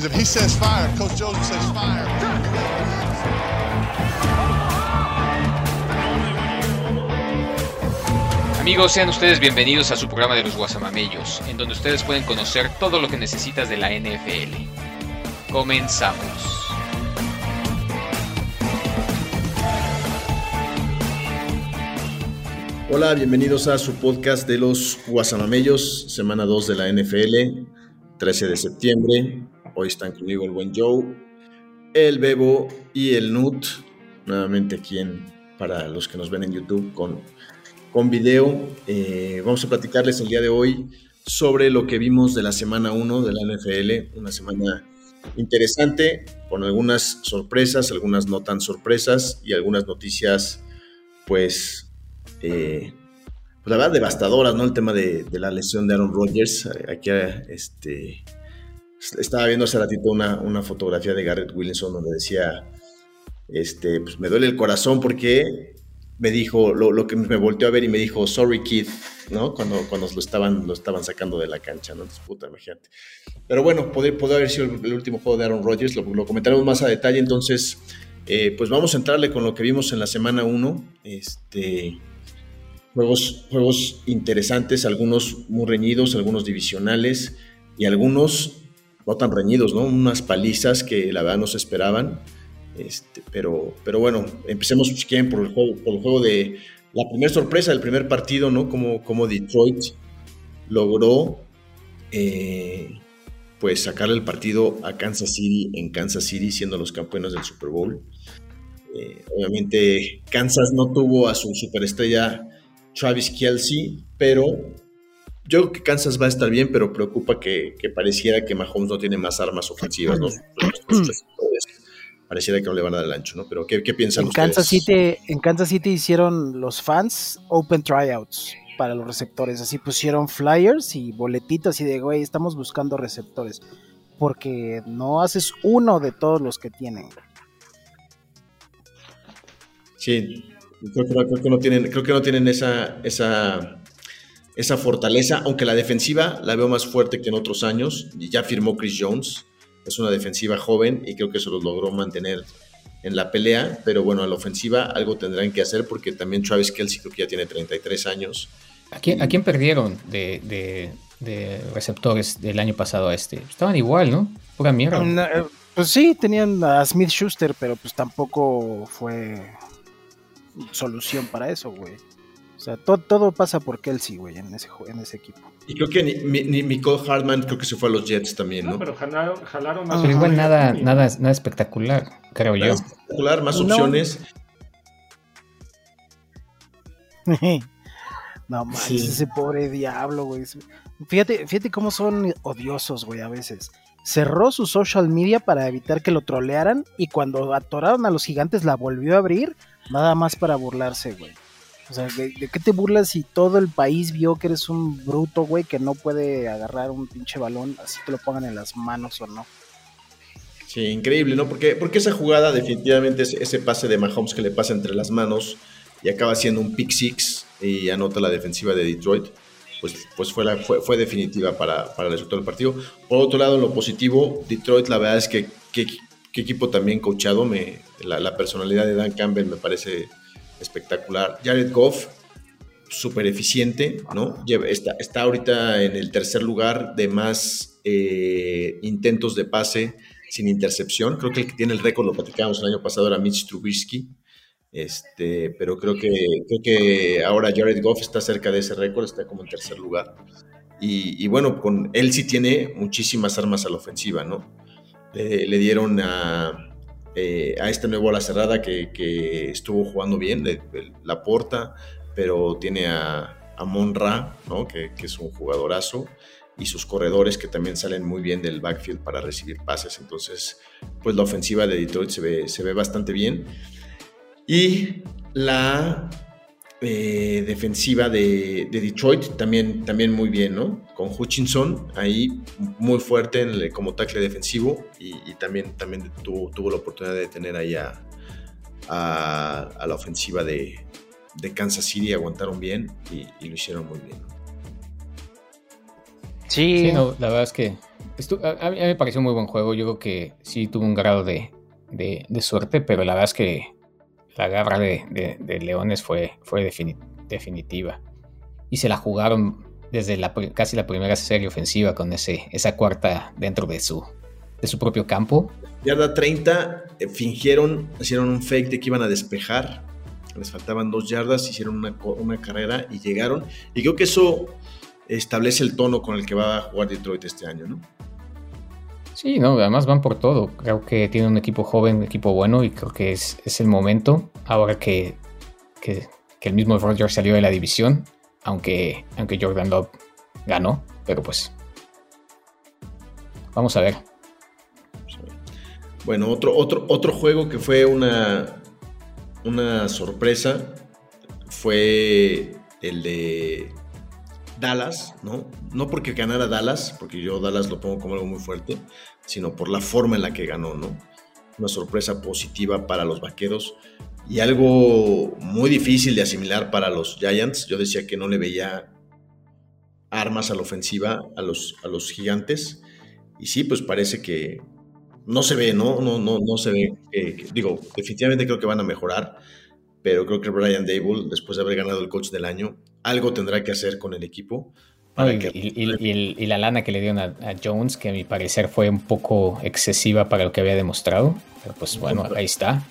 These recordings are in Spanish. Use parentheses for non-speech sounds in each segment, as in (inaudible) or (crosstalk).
Because if he says fire, Coach Joseph says fire. Amigos, sean ustedes bienvenidos a su programa de los Guasamamellos, en donde ustedes pueden conocer todo lo que necesitas de la NFL. Comenzamos. Hola, bienvenidos a su podcast de los Guasamamellos, semana 2 de la NFL, 13 de septiembre. Hoy están conmigo el buen Joe, el Bebo y el Nut, nuevamente aquí para los que nos ven en YouTube con, con video. Eh, vamos a platicarles el día de hoy sobre lo que vimos de la semana 1 de la NFL, una semana interesante, con algunas sorpresas, algunas no tan sorpresas y algunas noticias, pues eh, pues la verdad, devastadoras, ¿no? El tema de, la lesión de Aaron Rodgers. Aquí este, estaba viendo hace ratito una, una fotografía de Garrett Wilson donde decía, este, pues me duele el corazón porque me dijo, lo, que me volteó a ver y me dijo, sorry kid, ¿no? Cuando, cuando lo, estaban, lo estaban sacando de la cancha, ¿no? Entonces, puta, imagínate. Pero bueno, puede, haber sido el, último juego de Aaron Rodgers, lo, lo comentaremos más a detalle, entonces, eh, pues vamos a entrarle con lo que vimos en la semana 1, este Juegos, juegos interesantes, algunos muy reñidos, algunos divisionales y algunos no tan reñidos, ¿no? Unas palizas que la verdad no se esperaban. Este, pero, pero bueno, empecemos si quieren por el juego, por el juego de la primera sorpresa del primer partido, ¿no? Como, como Detroit logró eh, pues sacarle el partido a Kansas City en Kansas City siendo los campeones del Super Bowl. Eh, obviamente Kansas no tuvo a su superestrella Travis Kelsey, pero yo creo que Kansas va a estar bien, pero preocupa que, pareciera que Mahomes no tiene más armas ofensivas, ¿no? pareciera que no le van a dar el ancho, ¿no? Pero ¿qué, piensan en Kansas City, en Kansas City hicieron los fans open tryouts para los receptores, así pusieron flyers y boletitas y de, güey, estamos buscando receptores, porque no haces uno de todos los que tienen. Sí, Creo que, no tienen, creo que no tienen esa, esa, esa fortaleza, aunque la defensiva la veo más fuerte que en otros años. Y ya firmó Chris Jones, es una defensiva joven y creo que eso lo logró mantener en la pelea, pero bueno, a la ofensiva algo tendrán que hacer porque también Travis Kelsey creo que ya tiene 33 años. ¿A quién, ¿a quién perdieron de, receptores del año pasado a este? Estaban igual, ¿no? Pura mierda. Eh, pues sí, tenían a Smith Schuster, pero pues tampoco fue solución para eso, güey. O sea, todo pasa por Kelsey, güey, en ese, en ese equipo. Y creo que ni, ni, Nicole Hartman creo que se fue a los Jets también, ¿no? pero jalaron, más. Pero igual nada, nada, nada espectacular, creo yo. Espectacular, más opciones. (laughs) no manches, ese pobre diablo, güey. Fíjate, fíjate cómo son odiosos, güey, a veces. Cerró su social media para evitar que lo trolearan y cuando atoraron a los gigantes la volvió a abrir Nada más para burlarse, güey. O sea, ¿de, qué te burlas si todo el país vio que eres un bruto, güey, que no puede agarrar un pinche balón, así te lo pongan en las manos o no? Sí, increíble, ¿no? Porque, porque esa jugada definitivamente es ese pase de Mahomes que le pasa entre las manos y acaba siendo un pick six y anota la defensiva de Detroit, pues, pues fue, la, fue, fue definitiva para, para el resultado del partido. Por otro lado, en lo positivo, Detroit la verdad es que, que equipo también coachado. Me, la, personalidad de Dan Campbell me parece espectacular. Jared Goff, súper eficiente, ¿no? Está, está ahorita en el tercer lugar de más eh, intentos de pase sin intercepción. Creo que el que tiene el récord, lo platicábamos el año pasado, era Mitch Trubisky. Este, pero creo que, creo que ahora Jared Goff está cerca de ese récord, está como en tercer lugar. Y, y, bueno, con él sí tiene muchísimas armas a la ofensiva, ¿no? le dieron a, eh, a este nuevo ala cerrada que, estuvo jugando bien, la porta, pero tiene a, Monra, ¿no? que, es un jugadorazo, y sus corredores que también salen muy bien del backfield para recibir pases. Entonces, pues la ofensiva de Detroit se ve, se ve bastante bien. Y la eh, defensiva de, Detroit también, también muy bien, ¿no? Con Hutchinson ahí muy fuerte en como tackle defensivo y, también, también tuvo, tuvo, la oportunidad de tener ahí a, a, la ofensiva de, Kansas City, aguantaron bien y, lo hicieron muy bien. Sí. la verdad es que a, mí me pareció un muy buen juego. Yo creo que sí tuvo un grado de, suerte, pero la verdad es que la garra de, Leones fue, fue definitiva. Y se la jugaron desde la, casi la primera serie ofensiva con ese, esa cuarta dentro de su, de su propio campo. Yarda 30, eh, fingieron, hicieron un fake de que iban a despejar. Les faltaban dos yardas, hicieron una, una carrera y llegaron. Y creo que eso establece el tono con el que va a jugar Detroit este año, ¿no? Sí, no, además van por todo. Creo que tiene un equipo joven, un equipo bueno y creo que es, el momento ahora que, que, el mismo Rodgers salió de la división, aunque, aunque Jordan Love ganó, pero pues vamos a ver. Bueno, otro, otro, otro juego que fue una, una sorpresa fue el de Dallas, ¿no? No porque ganara Dallas, porque yo Dallas lo pongo como algo muy fuerte, sino por la forma en la que ganó, ¿no? Una sorpresa positiva para los vaqueros y algo muy difícil de asimilar para los Giants. Yo decía que no le veía armas a la ofensiva a los, a los gigantes. Y sí, pues parece que no se ve, ¿no? No, no, no se ve. digo, definitivamente creo que van a mejorar pero creo que Brian Dable, después de haber ganado el coach del año, algo tendrá que hacer con el equipo. y, la lana que le dieron a, Jones, que a mi parecer fue un poco excesiva para lo que había demostrado. Pero pues bueno, ahí está.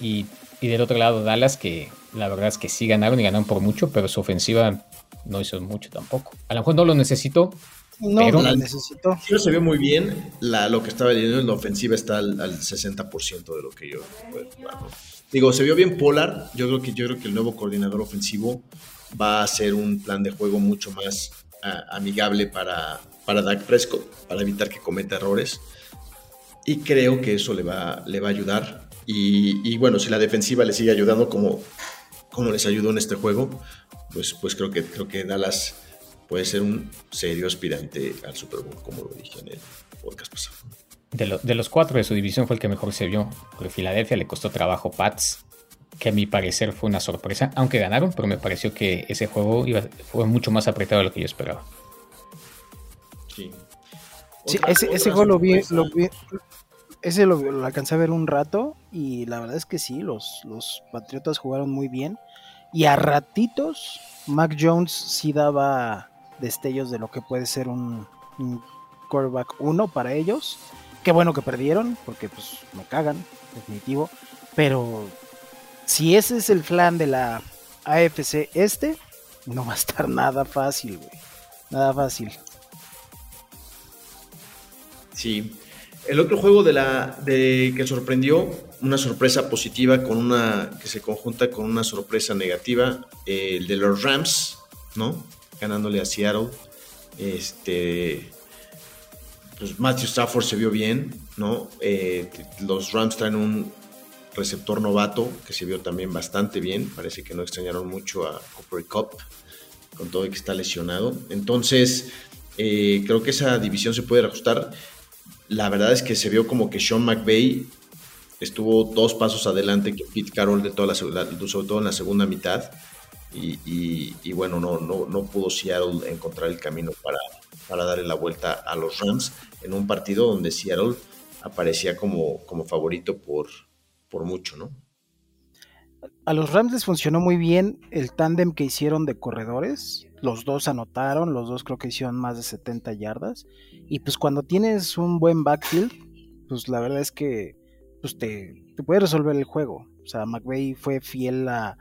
Y, del otro lado, Dallas, que la verdad es que sí ganaron y ganaron por mucho, pero su ofensiva no hizo mucho tampoco. A lo mejor no lo necesito. No, pero lo necesito. Sí, se vio muy bien. La, lo que estaba diciendo en la ofensiva está al, 60% de lo que yo. Digo, se vio bien Polar. Yo creo que yo creo que el nuevo coordinador ofensivo va a ser un plan de juego mucho más amigable para, para Dak Prescott, para evitar que cometa errores. Y creo que eso le va, le va a ayudar. Y, bueno, si la defensiva le sigue ayudando como, como les ayudó en este juego, pues, pues creo, que, creo que Dallas puede ser un serio aspirante al Super Bowl, como lo dije en el podcast pasado de, los cuatro de su división fue el que mejor se vio. Porque Filadelfia le costó trabajo Pats, que a mi parecer fue una sorpresa, aunque ganaron, pero me pareció que ese juego iba, fue mucho más apretado de lo que yo esperaba. Sí. ese, ese gol lo vi, ese lo, alcancé a ver un rato y la verdad es que sí, los, los Patriotas jugaron muy bien y a ratitos Mac Jones sí daba destellos de lo que puede ser un, un quarterback 1 para ellos Qué bueno que perdieron, porque pues me cagan, definitivo. Pero si ese es el plan de la AFC este, no va a estar nada fácil, güey. Nada fácil. Sí. El otro juego de la de que sorprendió, una sorpresa positiva con una que se conjunta con una sorpresa negativa, el de los Rams, ¿no? Ganándole a Seattle. Este pues Matthew Stafford se vio bien, ¿no? Eh, los Rams traen un receptor novato que se vio también bastante bien. Parece que no extrañaron mucho a Cooper Cup, con todo que está lesionado. Entonces, eh, creo que esa división se puede ajustar. La verdad es que se vio como que Sean McVay estuvo dos pasos adelante que Pete Carroll de toda la, sobre todo en la segunda mitad. Y, bueno, no, no, no pudo Seattle encontrar el camino para, para darle la vuelta a los Rams en un partido donde Seattle aparecía como, como favorito por, por mucho, ¿no? A los Rams les funcionó muy bien el tándem que hicieron de corredores. Los dos anotaron, los dos creo que hicieron más de 70 yardas. Y pues cuando tienes un buen backfield, pues la verdad es que pues te, te puede resolver el juego. O sea, McVeigh fue fiel a,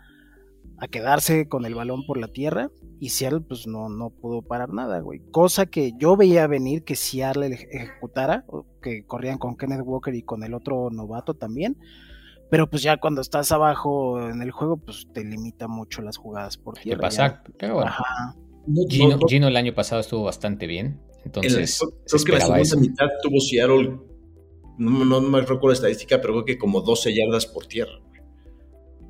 a quedarse con el balón por la tierra y Seattle pues no, no pudo parar nada, güey. Cosa que yo veía venir que Seattle ejecutara, que corrían con Kenneth Walker y con el otro novato también. Pero pues ya cuando estás abajo en el juego, pues te limita mucho las jugadas por tierra. ¿Qué pasa? Pero bueno. Gino, el año pasado estuvo bastante bien. Entonces, creo que la segunda mitad tuvo Seattle, no, no me recuerdo la estadística, pero creo que como 12 yardas por tierra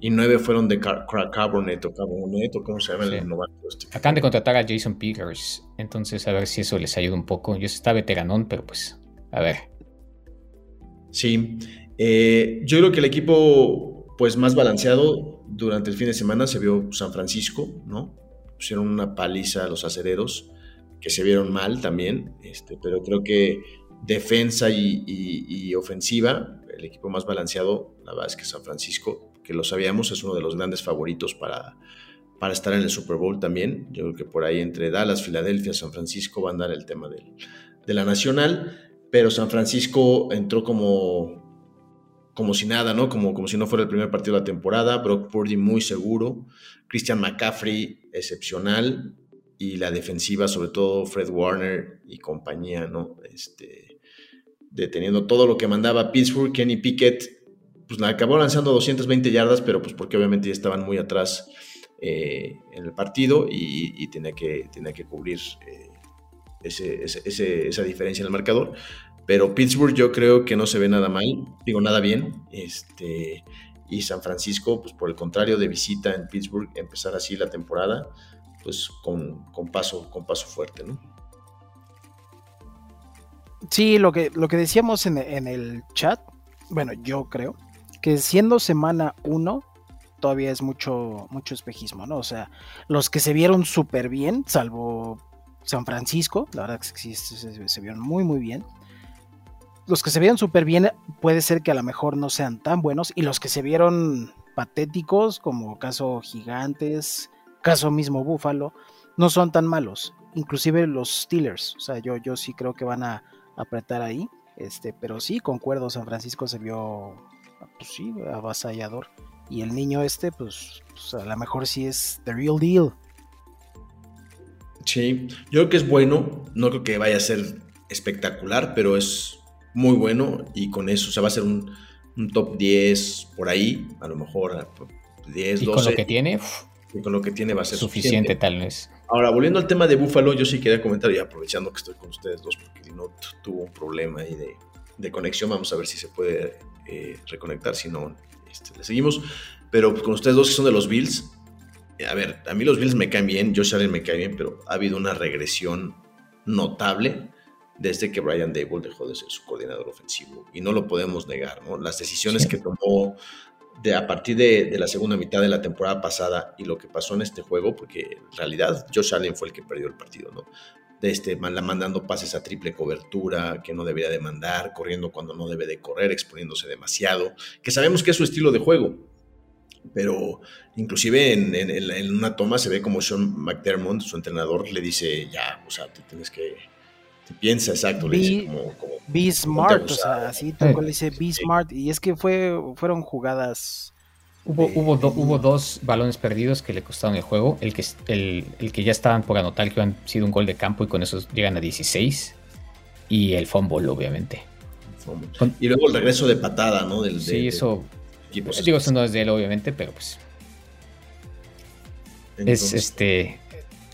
y nueve fueron de Carbonet o Carbonet o cómo se llama el novato. Este. Acaban de contratar a Jason Peters, entonces a ver si eso les ayuda un poco. Yo está veteranón, pero pues a ver. Sí, eh, yo creo que el equipo pues más balanceado durante el fin de semana se vio San Francisco, ¿no? Pusieron una paliza a los acereros. que se vieron mal también, este, pero creo que defensa y, ofensiva, el equipo más balanceado, la verdad es que San Francisco, que lo sabíamos, es uno de los grandes favoritos para, para estar en el Super Bowl también. Yo creo que por ahí entre Dallas, Filadelfia, San Francisco va a andar el tema de la nacional, pero San Francisco entró como como si nada, ¿no? Como, como si no fuera el primer partido de la temporada. Brock Purdy muy seguro. Christian McCaffrey excepcional. Y la defensiva, sobre todo Fred Warner y compañía, ¿no? Este, deteniendo todo lo que mandaba Pittsburgh. Kenny Pickett, pues acabó lanzando 220 yardas, pero pues porque obviamente ya estaban muy atrás eh, en el partido y, tenía, que, tenía que cubrir eh, esa diferencia en el marcador. Pero Pittsburgh yo creo que no se ve nada mal, digo nada bien. Este, y San Francisco, pues por el contrario, de visita en Pittsburgh, empezar así la temporada, pues con, paso, con paso fuerte, ¿no? Sí, lo que, lo que decíamos en, el chat, bueno, yo creo que siendo semana 1, todavía es mucho, mucho espejismo, ¿no? O sea, los que se vieron súper bien, salvo San Francisco, la verdad que sí, se vieron muy, muy bien los que se vieron súper bien puede ser que a lo mejor no sean tan buenos y los que se vieron patéticos, como caso Gigantes, caso mismo Búfalo, no son tan malos. Inclusive los Steelers, o sea, yo, yo sí creo que van a apretar ahí, este, pero sí, concuerdo, San Francisco se vio, pues sí, avasallador. Y el niño este, pues, pues a lo mejor sí es the real deal. Sí, yo creo que es bueno, no creo que vaya a ser espectacular, pero es muy bueno y con eso, se va a ser un, top 10 por ahí, a lo mejor 10, y 12. con lo que tiene, y con lo que tiene va a ser suficiente, tal vez. Ahora, volviendo al tema de Buffalo, yo sí quería comentar, y aprovechando que estoy con ustedes dos, porque no tuvo un problema ahí de, conexión, vamos a ver si se puede eh, reconectar, si no, este, le seguimos. Pero con ustedes dos que son de los Bills, a ver, a mí los Bills me caen bien, Josh Allen me cae bien, pero ha habido una regresión notable desde que Brian Dable dejó de ser su coordinador ofensivo. Y no lo podemos negar, ¿no? Las decisiones que tomó de, a partir de, la segunda mitad de la temporada pasada y lo que pasó en este juego, porque en realidad Josh Allen fue el que perdió el partido, ¿no? De este, mandando pases a triple cobertura que no debería de mandar, corriendo cuando no debe de correr, exponiéndose demasiado, que sabemos que es su estilo de juego, pero inclusive en, en, una toma se ve como Sean McDermott, su entrenador, le dice, ya, o sea, te tienes que piensa, exacto, le dice como, Be smart, o sea, así tal cual dice Be smart. Y es que fue, fueron jugadas. Hubo, hubo, hubo dos balones perdidos que le costaron el juego. El que, el, el, que ya estaban por anotar que han sido un gol de campo y con eso llegan a 16. Y el fumble, obviamente. y luego el regreso de patada, ¿no? Del, sí, eso. digo, eso no es de él, obviamente, pero pues. es este.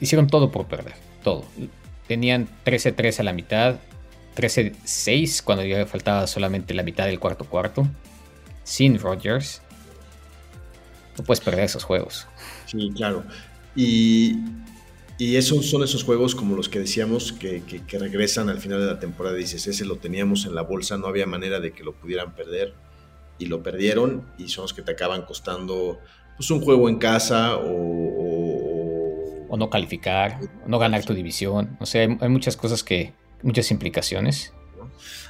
Hicieron todo por perder. Todo. Tenían 13-3 a la mitad, 13-6 cuando ya faltaba solamente la mitad del cuarto cuarto. Sin Rodgers. No puedes perder esos juegos. Sí, claro. Y, y esos son esos juegos como los que decíamos que, regresan al final de la temporada. Dices, ese lo teníamos en la bolsa, no había manera de que lo pudieran perder. Y lo perdieron y son los que te acaban costando pues, un juego en casa o o no calificar, o no ganar tu división. O sea, hay, muchas cosas que, muchas implicaciones.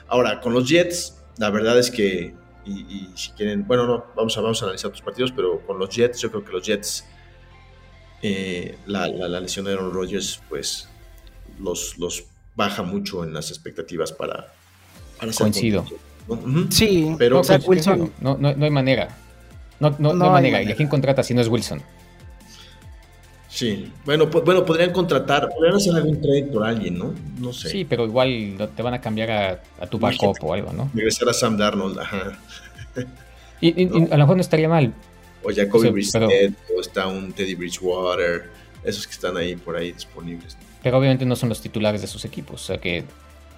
Ahora, con los Jets, la verdad es que, y, si quieren, bueno, no, vamos a, vamos a analizar otros partidos, pero con los Jets, yo creo que los Jets, eh, la, lesión de Aaron Rodgers, pues los, los baja mucho en las expectativas para... Coincido. Sí, pero o sea, Wilson. No, no, no, hay manera. No, no, no, hay manera. ¿Y a quién contrata si no es Wilson? Sí, bueno, pues, bueno, podrían contratar, podrían hacer algún trade por alguien, ¿no? No sé. Sí, pero igual te van a cambiar a, tu backup o algo, ¿no? Regresar a Sam Darnold, ajá. Y, a lo mejor no estaría mal. O Jacoby o o está un Teddy Bridgewater, esos que están ahí por ahí disponibles. Pero obviamente no son los titulares de sus equipos, o sea que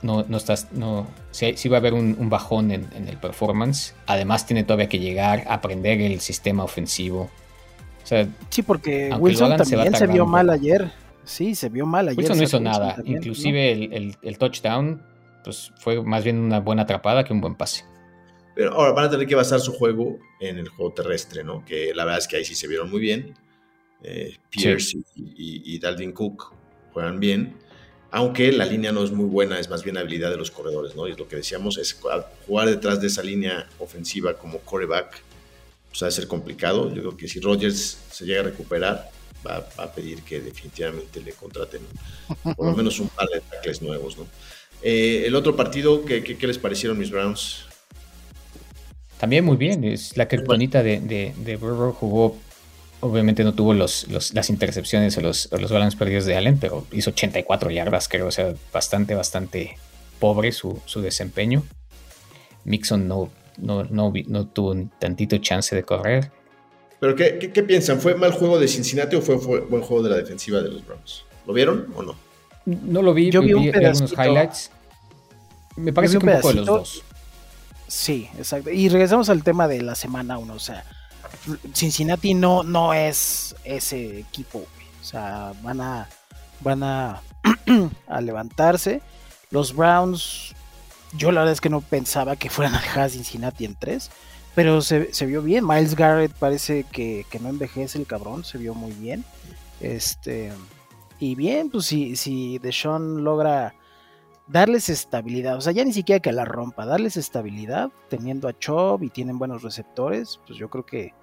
no, no estás, no, sí, va a haber un, bajón en, en, el performance. Además tiene todavía que llegar a aprender el sistema ofensivo sí, porque Wilson también se, vio mal ayer. Sí, se vio mal ayer. Wilson no hizo nada. Inclusive el, touchdown pues, fue más bien una buena atrapada que un buen pase. Pero ahora van a tener que basar su juego en el juego terrestre, ¿no? Que la verdad es que ahí sí se vieron muy bien. Eh, Pierce y, Dalvin Cook juegan bien. aunque la línea no es muy buena, es más bien habilidad de los corredores, ¿no? Y es lo que decíamos, es jugar detrás de esa línea ofensiva como coreback, pues va a ser complicado. Yo creo que si Rodgers se llega a recuperar, va, a pedir que definitivamente le contraten (laughs) por lo menos un par de tackles nuevos, ¿no? Eh, el otro partido, ¿qué, ¿qué, les parecieron mis Browns? También muy bien, es la que bonita de, de, de Burrow jugó obviamente no tuvo los, las intercepciones o los, los balones perdidos de Allen, pero hizo 84 yardas, creo, o sea, bastante, bastante pobre su, desempeño. Mixon no, no, no, tuvo un tantito chance de correr. ¿Pero qué, piensan? ¿Fue mal juego de Cincinnati o fue, buen juego de la defensiva de los Browns? ¿Lo vieron o no? No lo vi, yo vi, algunos highlights. Me parece que un, poco de los dos. Sí, exacto. Y regresamos al tema de la semana 1, o sea, Cincinnati no, no es ese equipo, O sea, van a, van a, (clears throat) a levantarse. Los Browns, yo la verdad es que no pensaba que fueran a dejar a Cincinnati en tres, pero se, vio bien. Miles Garrett parece que, no envejece el cabrón, se vio muy bien. Este, y bien, pues si, si Deshaun logra darles estabilidad, o sea, ya ni siquiera que la rompa, darles estabilidad, teniendo a Chubb y tienen buenos receptores, pues yo creo que,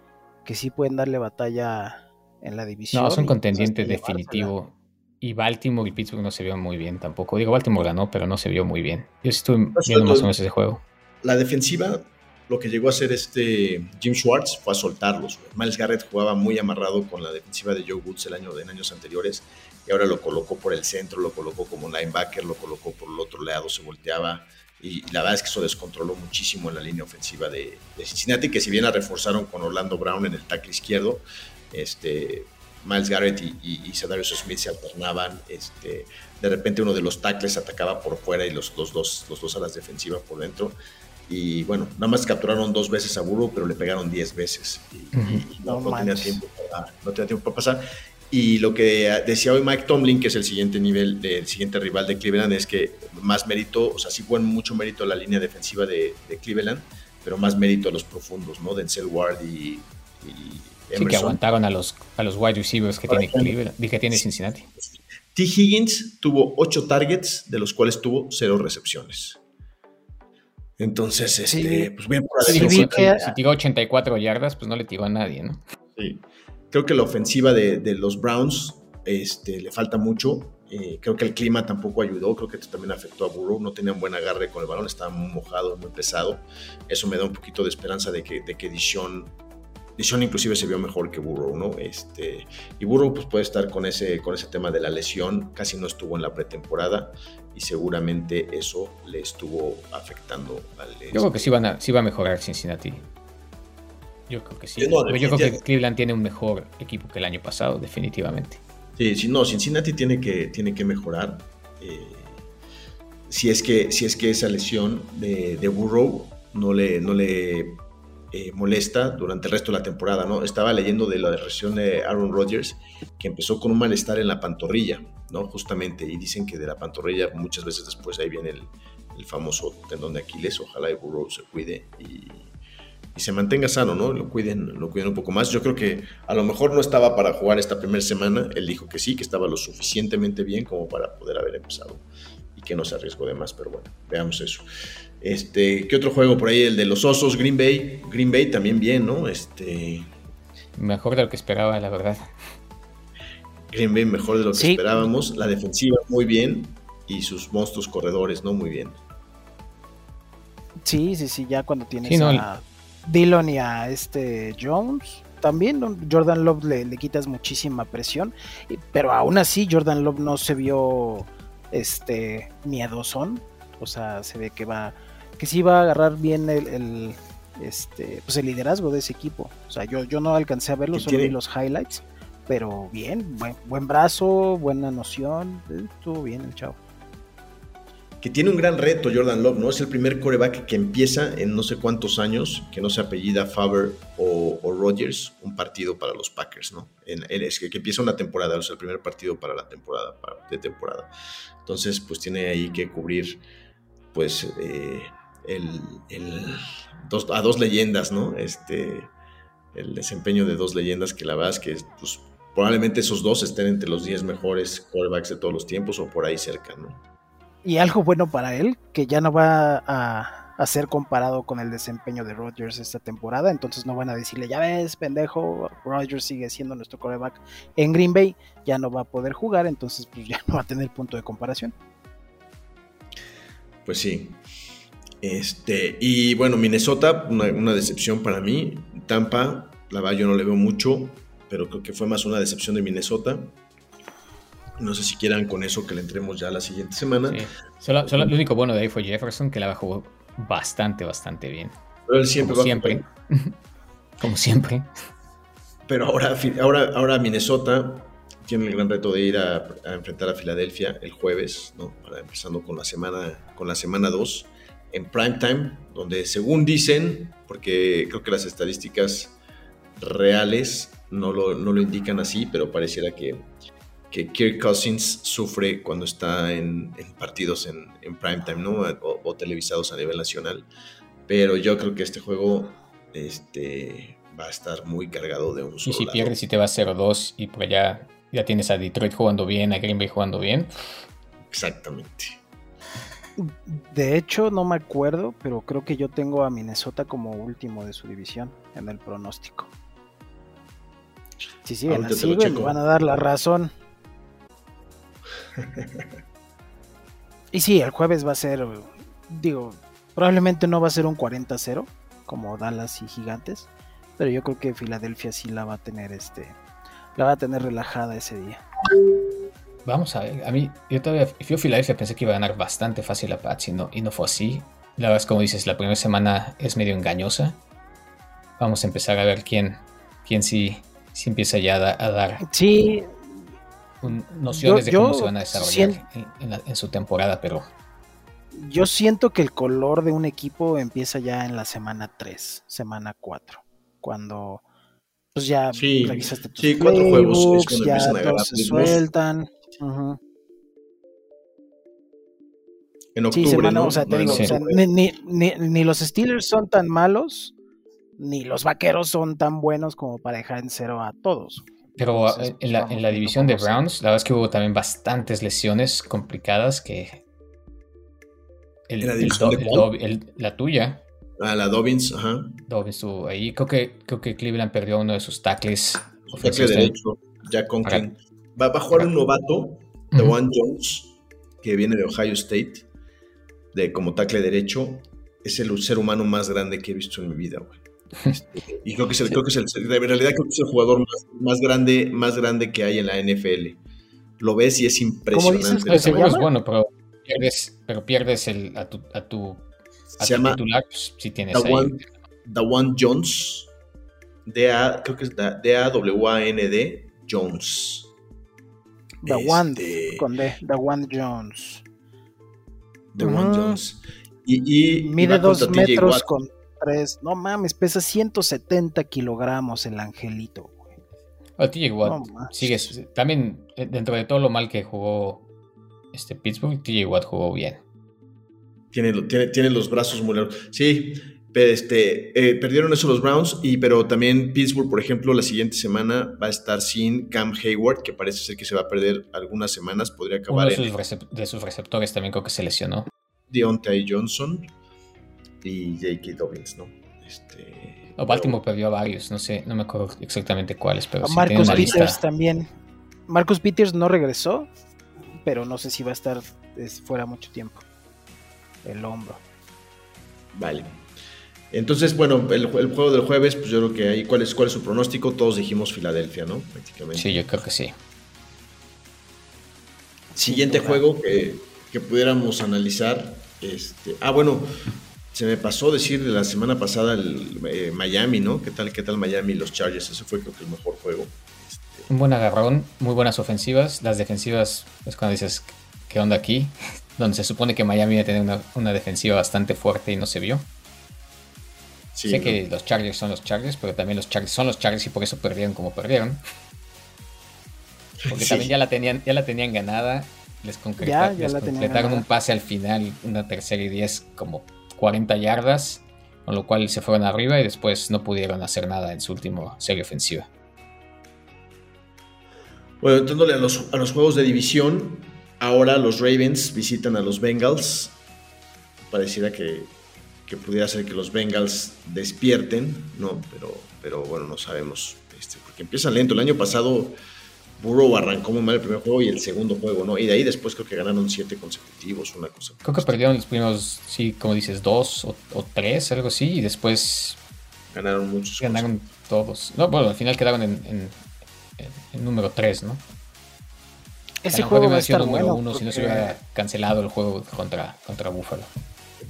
que sí pueden darle batalla en la división. No, son contendientes definitivo. Y Baltimore y Pittsburgh no se vio muy bien tampoco. Digo, Baltimore ganó, pero no se vio muy bien. Yo sí estuve viendo más o menos ese juego. La defensiva, lo que llegó a hacer este Jim Schwartz fue a soltarlos. Miles Garrett jugaba muy amarrado con la defensiva de Joe Woods el año, en años anteriores y ahora lo colocó por el centro, lo colocó como linebacker, lo colocó por el otro lado, se volteaba y la verdad es que eso descontroló muchísimo en la línea ofensiva de, Cincinnati, que si bien la reforzaron con Orlando Brown en el tackle izquierdo, este, Miles Garrett y, y, Smith se alternaban, este, de repente uno de los tackles atacaba por fuera y los, los, dos, los dos a las defensivas por dentro. Y bueno, nada más capturaron dos veces a Burrow, pero le pegaron diez veces. Y, no, tenía tiempo para, no tenía tiempo para pasar. Y lo que decía hoy Mike Tomlin, que es el siguiente nivel, el siguiente rival de Cleveland, es que más mérito, o sea, sí fue mucho mérito a la línea defensiva de, Cleveland, pero más mérito a los profundos, ¿no? Denzel Ward y, Sí, que aguantaron a los, a los wide receivers que tiene Cleveland, que tiene Cincinnati. T. Higgins tuvo ocho targets, de los cuales tuvo cero recepciones. Entonces, este, pues bien por si, si tiró 84 yardas, pues no le tiró a nadie, ¿no? Sí. Creo que la ofensiva de, los Browns este, le falta mucho. Eh, creo que el clima tampoco ayudó. Creo que esto también afectó a Burrow. No tenía un buen agarre con el balón. Estaba muy mojado, muy pesado. Eso me da un poquito de esperanza de que, de que Dishon, Dishon inclusive se vio mejor que Burrow, ¿no? Este, y Burrow pues, puede estar con ese, con ese tema de la lesión. Casi no estuvo en la pretemporada y seguramente eso le estuvo afectando al... Yo creo que sí, van a, sí va a mejorar Cincinnati. Yo creo que sí. Yo, creo que Cleveland tiene un mejor equipo que el año pasado, definitivamente. Sí, sí no, Cincinnati tiene que, tiene que mejorar. Eh, si, es que, si es que esa lesión de, Burrow no le, no le eh, molesta durante el resto de la temporada, ¿no? Estaba leyendo de la lesión de Aaron Rodgers, que empezó con un malestar en la pantorrilla, ¿no? Justamente, y dicen que de la pantorrilla muchas veces después ahí viene el, el famoso tendón de Aquiles, ojalá y Burrow se cuide y y se mantenga sano, ¿no? Lo cuiden, lo cuiden un poco más. Yo creo que a lo mejor no estaba para jugar esta primera semana. Él dijo que sí, que estaba lo suficientemente bien como para poder haber empezado y que no se arriesgó de más, pero bueno, veamos eso. Este, ¿qué otro juego por ahí? El de los Osos, Green Bay. Green Bay también bien, ¿no? Este. Mejor de lo que esperaba, la verdad. Green Bay mejor de lo que esperábamos. La defensiva muy bien y sus monstruos corredores, ¿no? Muy bien. Sí, sí, sí, ya cuando tienes a Dillon y a este Jones. También Jordan Love le, quitas muchísima presión, pero aún así Jordan Love no se vio este miedosón, o sea, se ve que va que sí va a agarrar bien el, este pues el liderazgo de ese equipo. O sea, yo, yo no alcancé a verlo, solo vi los highlights, pero bien, buen, buen brazo, buena noción, estuvo bien el chavo que tiene un gran reto Jordan Love, ¿no? Es el primer coreback que empieza en no sé cuántos años, que no se apellida Faber o, o Rogers, un partido para los Packers, ¿no? En, es que, empieza una temporada, o sea, el primer partido para la temporada, de temporada. Entonces, pues tiene ahí que cubrir, pues, eh, el, a dos leyendas, ¿no? Este, el desempeño de dos leyendas que la verdad es que, pues, probablemente esos dos estén entre los 10 mejores quarterbacks de todos los tiempos o por ahí cerca, ¿no? Y algo bueno para él, que ya no va a, a ser comparado con el desempeño de Rodgers esta temporada, entonces no van a decirle, ya ves, pendejo, Rodgers sigue siendo nuestro quarterback en Green Bay, ya no va a poder jugar, entonces pues (laughs) ya no va a tener punto de comparación. Pues sí. Este, y bueno, Minnesota, una, una decepción para mí. Tampa, la verdad yo no le veo mucho, pero creo que fue más una decepción de Minnesota. No sé si quieran con eso que le entremos ya la siguiente semana. Sí. Solo, solo lo único bueno de ahí fue Jefferson, que la jugó bastante, bastante bien. Pero él siempre Como va a siempre. (laughs) Como siempre. Pero ahora, ahora, ahora Minnesota tiene el gran reto de ir a, a enfrentar a Filadelfia el jueves, ¿no? Para empezando con la semana con la semana 2 en primetime, donde según dicen, porque creo que las estadísticas reales no lo, no lo indican así, pero pareciera que, que Kirk Cousins sufre cuando está en, en partidos en, en primetime, ¿no? O, o televisados a nivel nacional. Pero yo creo que este juego este, va a estar muy cargado de un Y solo si lado. pierdes y te vas 0-2 y por allá ya tienes a Detroit jugando bien, a Green Bay jugando bien. Exactamente. De hecho, no me acuerdo, pero creo que yo tengo a Minnesota como último de su división en el pronóstico. Si siguen así, me van a dar la razón. (laughs) y sí, el jueves va a ser, digo, probablemente no va a ser un 40-0 como Dallas y Gigantes, pero yo creo que Filadelfia sí la va a tener este, la va a tener relajada ese día. Vamos a ver, a mí, yo todavía fui a Filadelfia, pensé que iba a ganar bastante fácil a Pats y no, y no fue así. La verdad es como dices, la primera semana es medio engañosa. Vamos a empezar a ver quién, quién sí, sí empieza ya a, da- a dar Sí, un- nociones Yo- de cómo yo se van a desarrollar en, en la- en su temporada, pero Yo siento que el color de un equipo empieza ya en la semana 3, semana 4, cuando pues ya Sí, revisaste tus sí, cuatro juegos ya todos se sueltan. En octubre, Sí, semana, ¿no? o sea, te No, en digo, o sea, octubre. ni, ni- ni- ni los Steelers son tan malos, ni los vaqueros son tan buenos como para dejar en cero a todos. Pero Entonces, eh, en, la, en división de Browns, la verdad es que hubo también bastantes lesiones complicadas que... El, ¿En la el división Do- de el la tuya, Ah, la Dobbins, ajá. Dobbins estuvo ahí. Creo que, creo que Cleveland perdió uno de sus tackles Tackle derecho, Jack Conklin. Va, va a jugar un novato. Dewan Jones, que viene de Ohio State, de como tackle derecho. Es el ser humano más grande que he visto en mi vida, güey. Este, (laughs) y creo que es el, creo que es el, en realidad creo que es el jugador más, más grande, más grande que hay en la NFL. Lo ves y es dices, impresionante. ¿Cómo El se seguro es llama? bueno, pero pierdes, pero pierdes el, a tu, a tu, a Se tu llama titular, pues, si tienes ahí. Dawan, Dawan Jones. D-A, creo que es Da- D-A-W-A-N-D Jones. The One Este- con D, The One Jones. Dawan Ujú. Jones. Y, y- Mide dos metros Watt. con tres. No mames, pesa 170 kilogramos el angelito. güey. A TJ Watt No también eh, dentro de todo lo mal que jugó este Pittsburgh, TJ Watt jugó bien. Tiene, tiene, tiene los brazos muy largos. Sí, este, eh, perdieron eso los Browns, y, pero también Pittsburgh, por ejemplo, la siguiente semana va a estar sin Cam Hayward, que parece ser que se va a perder algunas semanas. Podría Uno acabar de en sus, recep- de sus receptores también creo que se lesionó. Deontay Johnson y J.K. Dobbins, ¿no? Este, O Baltimore perdió a varios, no sé, no me acuerdo exactamente cuáles, pero A sí tiene Marcus una Peters lista. también. Marcus Peters no regresó, pero no sé si va a estar es, fuera mucho tiempo. El hombro. Vale. Entonces, bueno, el, el juego del jueves, pues yo creo que ahí, ¿cuál es, ¿cuál es su pronóstico? Todos dijimos Filadelfia, ¿no? Prácticamente. Sí, yo creo que sí. Siguiente juego que, que pudiéramos analizar. Este, ah, bueno, se me pasó decir la semana pasada el eh, Miami, ¿no? ¿Qué tal, qué tal Miami y los Chargers? Ese fue creo que el mejor juego. Este, Un buen agarrón, muy buenas ofensivas. Las defensivas es cuando dices, ¿qué onda aquí? (laughs) Donde se supone que Miami iba a tener una, una defensiva bastante fuerte y no se vio. Sí, sé ¿no? que los Chargers son los Chargers, pero también los Chargers son los Chargers y por eso perdieron como perdieron. Porque Sí. también ya la tenían, ya la tenían ganada. Les, concreta- Ya, ya les la tenían completaron ganada. un pase al final, una tercera y 10 como 40 yardas, con lo cual se fueron arriba y después no pudieron hacer nada en su último serie ofensiva. Bueno, entrando a los, a los juegos de división, ahora los Ravens visitan a los Bengals. Pareciera que, que pudiera ser que los Bengals despierten, ¿no? Pero, pero bueno, no sabemos. Este, porque empiezan lento. El año pasado Burrow arrancó muy mal el primer juego y el segundo juego, ¿no? Y de ahí después creo que ganaron siete consecutivos, una cosa. Creo que perdieron los primeros, sí, como dices, dos o, o tres, algo así, y después Ganaron muchos. ganaron todos. No, bueno, al final quedaron en, en- en- en número 3, ¿no? Ese juego va hubiera a sido estar número bueno. uno si no se hubiera cancelado el juego contra, contra Buffalo.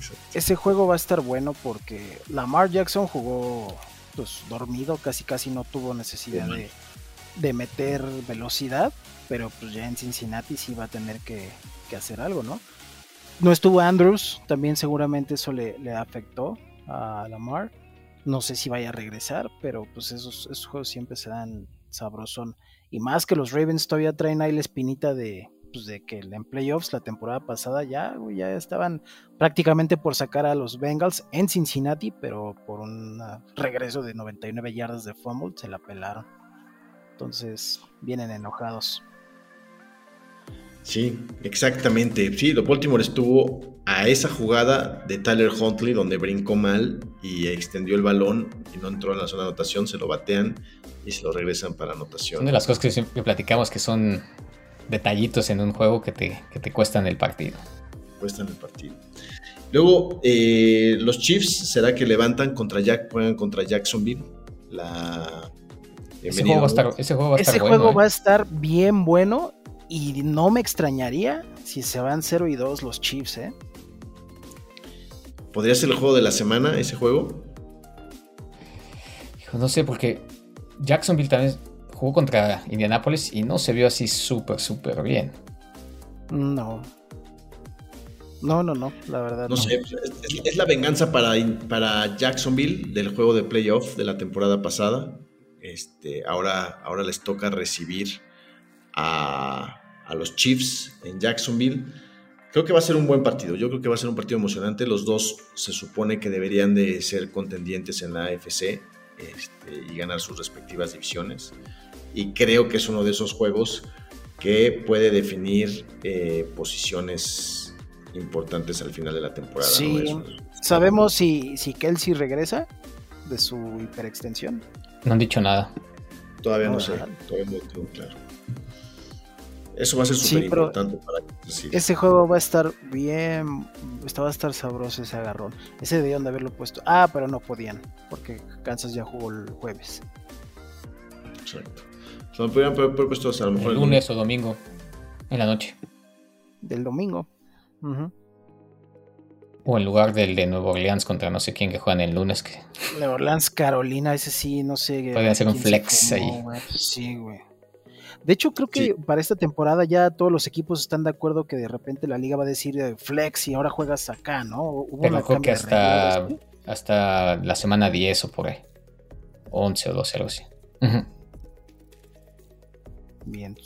Exacto. Ese juego va a estar bueno porque Lamar Jackson jugó pues dormido, casi casi no tuvo necesidad Sí, de, de meter velocidad, pero pues ya en Cincinnati sí va a tener que, que hacer algo, ¿no? No estuvo Andrews, también seguramente eso le, le afectó a Lamar. No sé si vaya a regresar, pero pues esos, esos juegos siempre se dan sabrosón. Y más que los Ravens todavía traen ahí la espinita de, pues, de que en playoffs la temporada pasada ya, güey, ya estaban prácticamente por sacar a los Bengals en Cincinnati, pero por un regreso de 99 yardas de fumble se la pelaron. Entonces vienen enojados. Sí, exactamente. Sí, lo Baltimore estuvo a esa jugada de Tyler Huntley donde brincó mal y extendió el balón y no entró en la zona de anotación, se lo batean y se lo regresan para anotación. Son de las cosas que siempre platicamos que son detallitos en un juego que te, que te cuestan el partido. Cuesta en el partido. Luego, eh, los Chiefs, ¿será que levantan contra Jack, juegan contra Jacksonville? La... Ese juego va a estar, ese juego va a estar Ese bueno. juego ¿eh? va a estar bien bueno y no me extrañaría si se van 0 y 2 los Chiefs, ¿eh? ¿Podría ser el juego de la semana ese juego? Hijo, No sé, porque Jacksonville también jugó contra Indianapolis y no se vio así súper, súper bien. No. No, no, no, la verdad. No, No, sé, es, la venganza para, para Jacksonville del juego de playoff de la temporada pasada. Este, ahora, ahora les toca recibir a, a los Chiefs en Jacksonville. Creo que va a ser un buen partido. Yo creo que va a ser un partido emocionante. Los dos se supone que deberían de ser contendientes en la AFC este, y ganar sus respectivas divisiones. Y creo que es uno de esos juegos que puede definir eh, posiciones importantes al final de la temporada. ¿no? Sí. Es ¿Sabemos si, si Kelsey regresa de su hiperextensión? No han dicho nada. Todavía no No, sé, todavía no tengo claro. Eso va a ser súper importante para decir. Ese juego va a estar bien. Va a estar sabroso ese agarrón. Ese debían de haberlo puesto. Ah, pero no podían. Porque Kansas ya jugó el jueves. Exacto. Podrían haber hasta a lo mejor El lunes o domingo en la noche. Del domingo. O en lugar del de Nueva Orleans contra no sé quién que juegan el lunes. Que Nueva Orleans, Carolina, ese sí, no sé. Podría ser un se flex ahí. güey. Sí, güey. De hecho, creo que Sí. para esta temporada ya todos los equipos están de acuerdo que de repente la liga va a decir eh, flex y ahora juegas acá, ¿no? Hubo Pero creo que hasta, reglas, ¿sí? hasta la semana 10 o por ahí. 11 o 12, algo así. Ujú. Bien.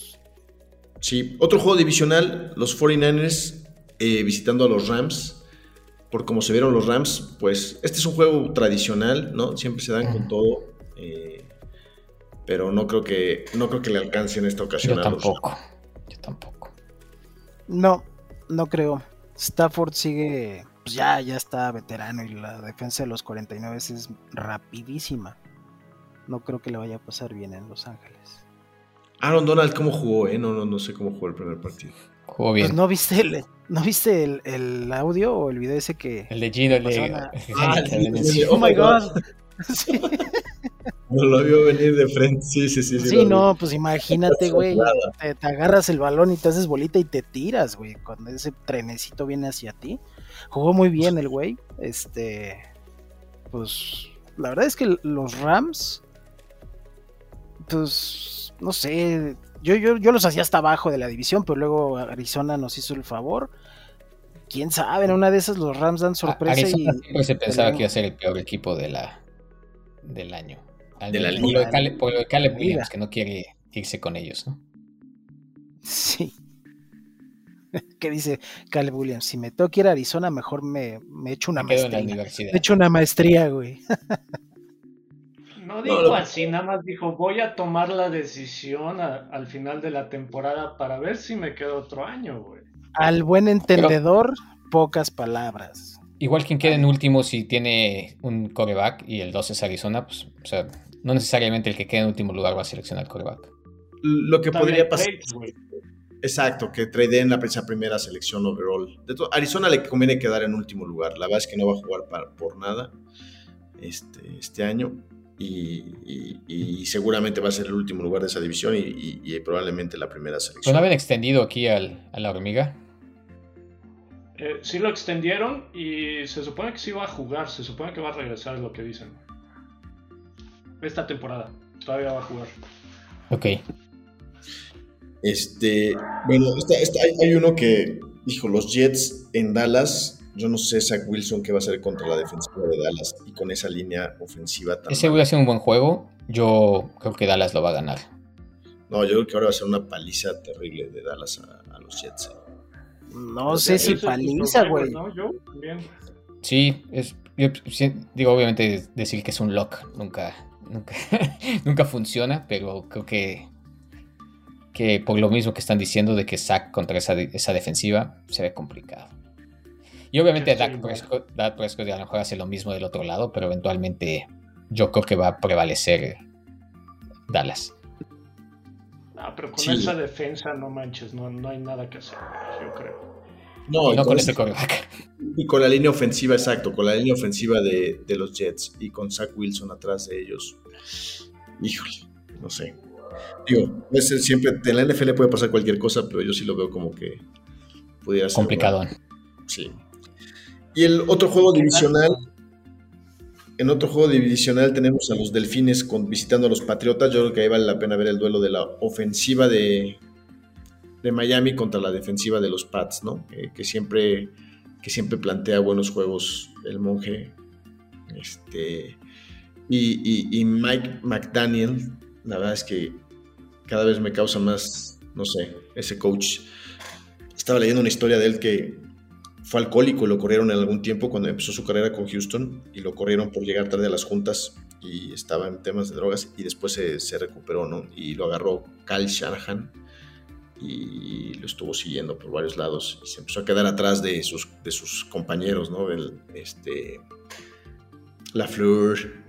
Sí, otro juego divisional, los 49ers eh, visitando a los Rams. Por como se vieron los Rams, pues este es un juego tradicional, ¿no? Siempre se dan con todo. eh, pero no creo que no creo que le alcance en esta ocasión Yo a los tampoco. Yo tampoco. No, no creo. Stafford sigue, pues ya, ya está veterano y la defensa de los 49 es rapidísima. No creo que le vaya a pasar bien en Los Ángeles. Aaron Donald, ¿cómo jugó? Eh? No, no, no sé cómo jugó el primer partido. Jugó bien. Pues no viste el, ¿no viste el, el audio o el video ese que... El de Gino, el de. (laughs) Ah, sí, sí, sí. sí. Oh my god. (laughs) Sí, No lo vio venir de frente. Sí, sí, sí. sí, vi. no, pues imagínate, güey. Te, te agarras el balón y te haces bolita y te tiras, güey. Cuando ese trenecito viene hacia ti. Jugó muy bien el güey. Este. Pues. La verdad es que los Rams. Pues. No sé. Yo, yo, yo los hacía hasta abajo de la división, pero luego Arizona nos hizo el favor. Quién sabe, en una de esas los Rams dan sorpresa y. Arizona siempre se pensaba que iba a ser el peor equipo de la, del año. Al De la por liga. lo de Caleb, por lo de Caleb La Williams, liga. que no quiere irse con ellos, ¿no? Sí. (laughs) ¿Qué dice Caleb Williams? Si me toca ir a Arizona, mejor me, me echo una Me quedo en la maestría. universidad. Me echo una maestría, güey. (laughs) No, dijo así, nada más dijo, voy a tomar la decisión a- al final de la temporada para ver si me quedo otro año, güey. Al buen entendedor, pocas palabras. Igual quien quede en último si tiene un coreback y el 2 es Arizona, pues, o sea, no necesariamente el que quede en último lugar va a seleccionar coreback. Lo que También podría pasar. Exacto, que tradeen la esa primera selección overall. De Arizona le conviene quedar en último lugar. La verdad es que no va a jugar para- por nada este, este año. Y, y- y seguramente va a ser el último lugar de esa división y, y- y probablemente la primera Pero selección. no habían extendido aquí al- a la hormiga. Eh, sí lo extendieron y se supone que sí va a jugar, se supone que va a regresar, es lo que dicen. Esta temporada, todavía va a jugar. Ok. Este, bueno, esta- esta- hay, hay uno que dijo los Jets en Dallas. Yo no sé Zach Wilson qué va a hacer contra la defensiva de Dallas y con esa línea ofensiva tan. Ese hubiera sido un buen juego. Yo creo que Dallas lo va a ganar. No, yo creo que ahora va a ser una paliza terrible de Dallas a, a los Jets. eh. No sé si paliza, güey. ¿no? Yo también. Sí, es, yo sí, digo, obviamente decir que es un lock nunca, nunca, (laughs) nunca funciona, pero creo que, que por lo mismo que están diciendo de que Zach contra esa defensiva se ve complicado. Y obviamente Dak. Prescott, Dak Prescott a lo mejor hace lo mismo del otro lado, pero eventualmente yo creo que va a prevalecer Dallas. Ah, pero con Sí. esa defensa, no manches, no, no hay nada que hacer, yo creo. No, y No con, este coreback. y con la línea ofensiva, exacto, con la línea ofensiva de, de los Jets y con Zach Wilson atrás de ellos. Híjole, no sé. Digo, ser siempre, en la NFL puede pasar cualquier cosa, pero yo sí lo veo como que pudiera ser. Complicado. una- Sí. Y el otro juego divisional, en otro juego divisional tenemos a los Delfines con, visitando a los Patriotas. Yo creo que ahí vale la pena ver el duelo de la ofensiva de, de Miami contra la defensiva de los Pats, ¿no? Que, que siempre, que siempre plantea buenos juegos el monje. Este, y, y- y Mike McDaniel, la verdad es que cada vez me causa más, no sé, ese coach. Estaba leyendo una historia de él que fue alcohólico y lo corrieron en algún tiempo cuando empezó su carrera con Houston y lo corrieron por llegar tarde a las juntas y estaba en temas de drogas y después se, recuperó, ¿no? Y lo agarró Kyle Shanahan y lo estuvo siguiendo por varios lados y se empezó a quedar atrás de sus, de sus compañeros, ¿no? El, este,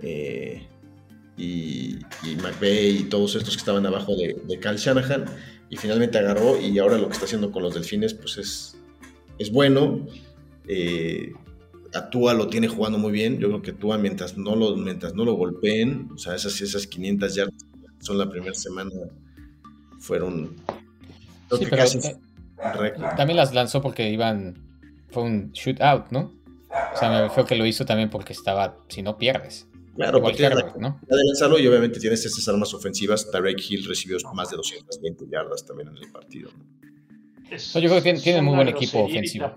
eh, y, y McVeigh y todos estos que estaban abajo de, de Kyle Shanahan y finalmente agarró y ahora lo que está haciendo con los delfines pues es, es bueno. Eh, a Tua lo tiene jugando muy bien. Yo creo que Tua mientras no lo, mientras no lo golpeen, o sea, esas, esas 500 yardas son la primera semana fueron creo Sí, que pero casi eh, también las lanzó porque iban. Fue un shootout, ¿no? O sea, me refiero que lo hizo también porque estaba. Si no pierdes. Claro, porque Herbert, ¿no? de lanzarlo y obviamente tienes esas armas ofensivas. Tarek Hill recibió más de 220 yardas también en el partido. ¿no? Es- No, yo creo que tiene- muy buen equipo ofensivo.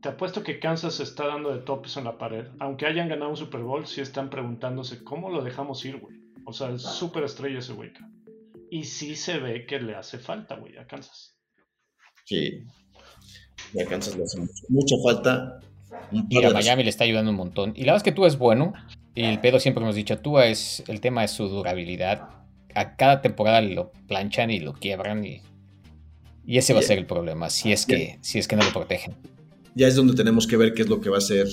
Te apuesto, que Kansas, que se está dando de topes en la pared. Aunque hayan ganado un Super Bowl, sí están preguntándose cómo lo dejamos ir, güey. O sea, es súper estrella ese güey. Y sí se ve que le hace falta, güey, a Kansas. Sí. Y a Kansas le hace mucho- mucha falta. Y a Miami le está ayudando un montón. Y la verdad es que Tua es bueno. Y el pedo siempre hemos dicho, Tua es. El tema es su durabilidad. A cada temporada lo planchan y lo quiebran. Y, y ese va a ser el problema. Si es que, si es que no lo protegen. ya es donde tenemos que ver qué es lo que va a hacer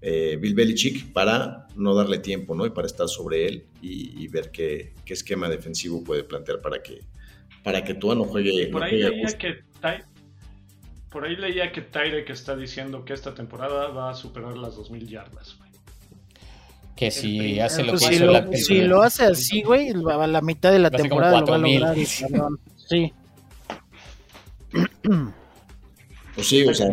eh, Bill Belichick para no darle tiempo, ¿no? Y para estar sobre él y, y ver qué, qué esquema defensivo puede plantear para que para que Tua no juegue. Por no ahí juegue leía que por ahí leía que Tyrek está diciendo que esta temporada va a superar las 2000 yardas. Que si primer- hace lo Pues que si, hizo lo, la, el si lo hace así, güey, a la mitad de la temporada lo va a 4000. lograr. Sí. (clears throat) Pues sí, o sea,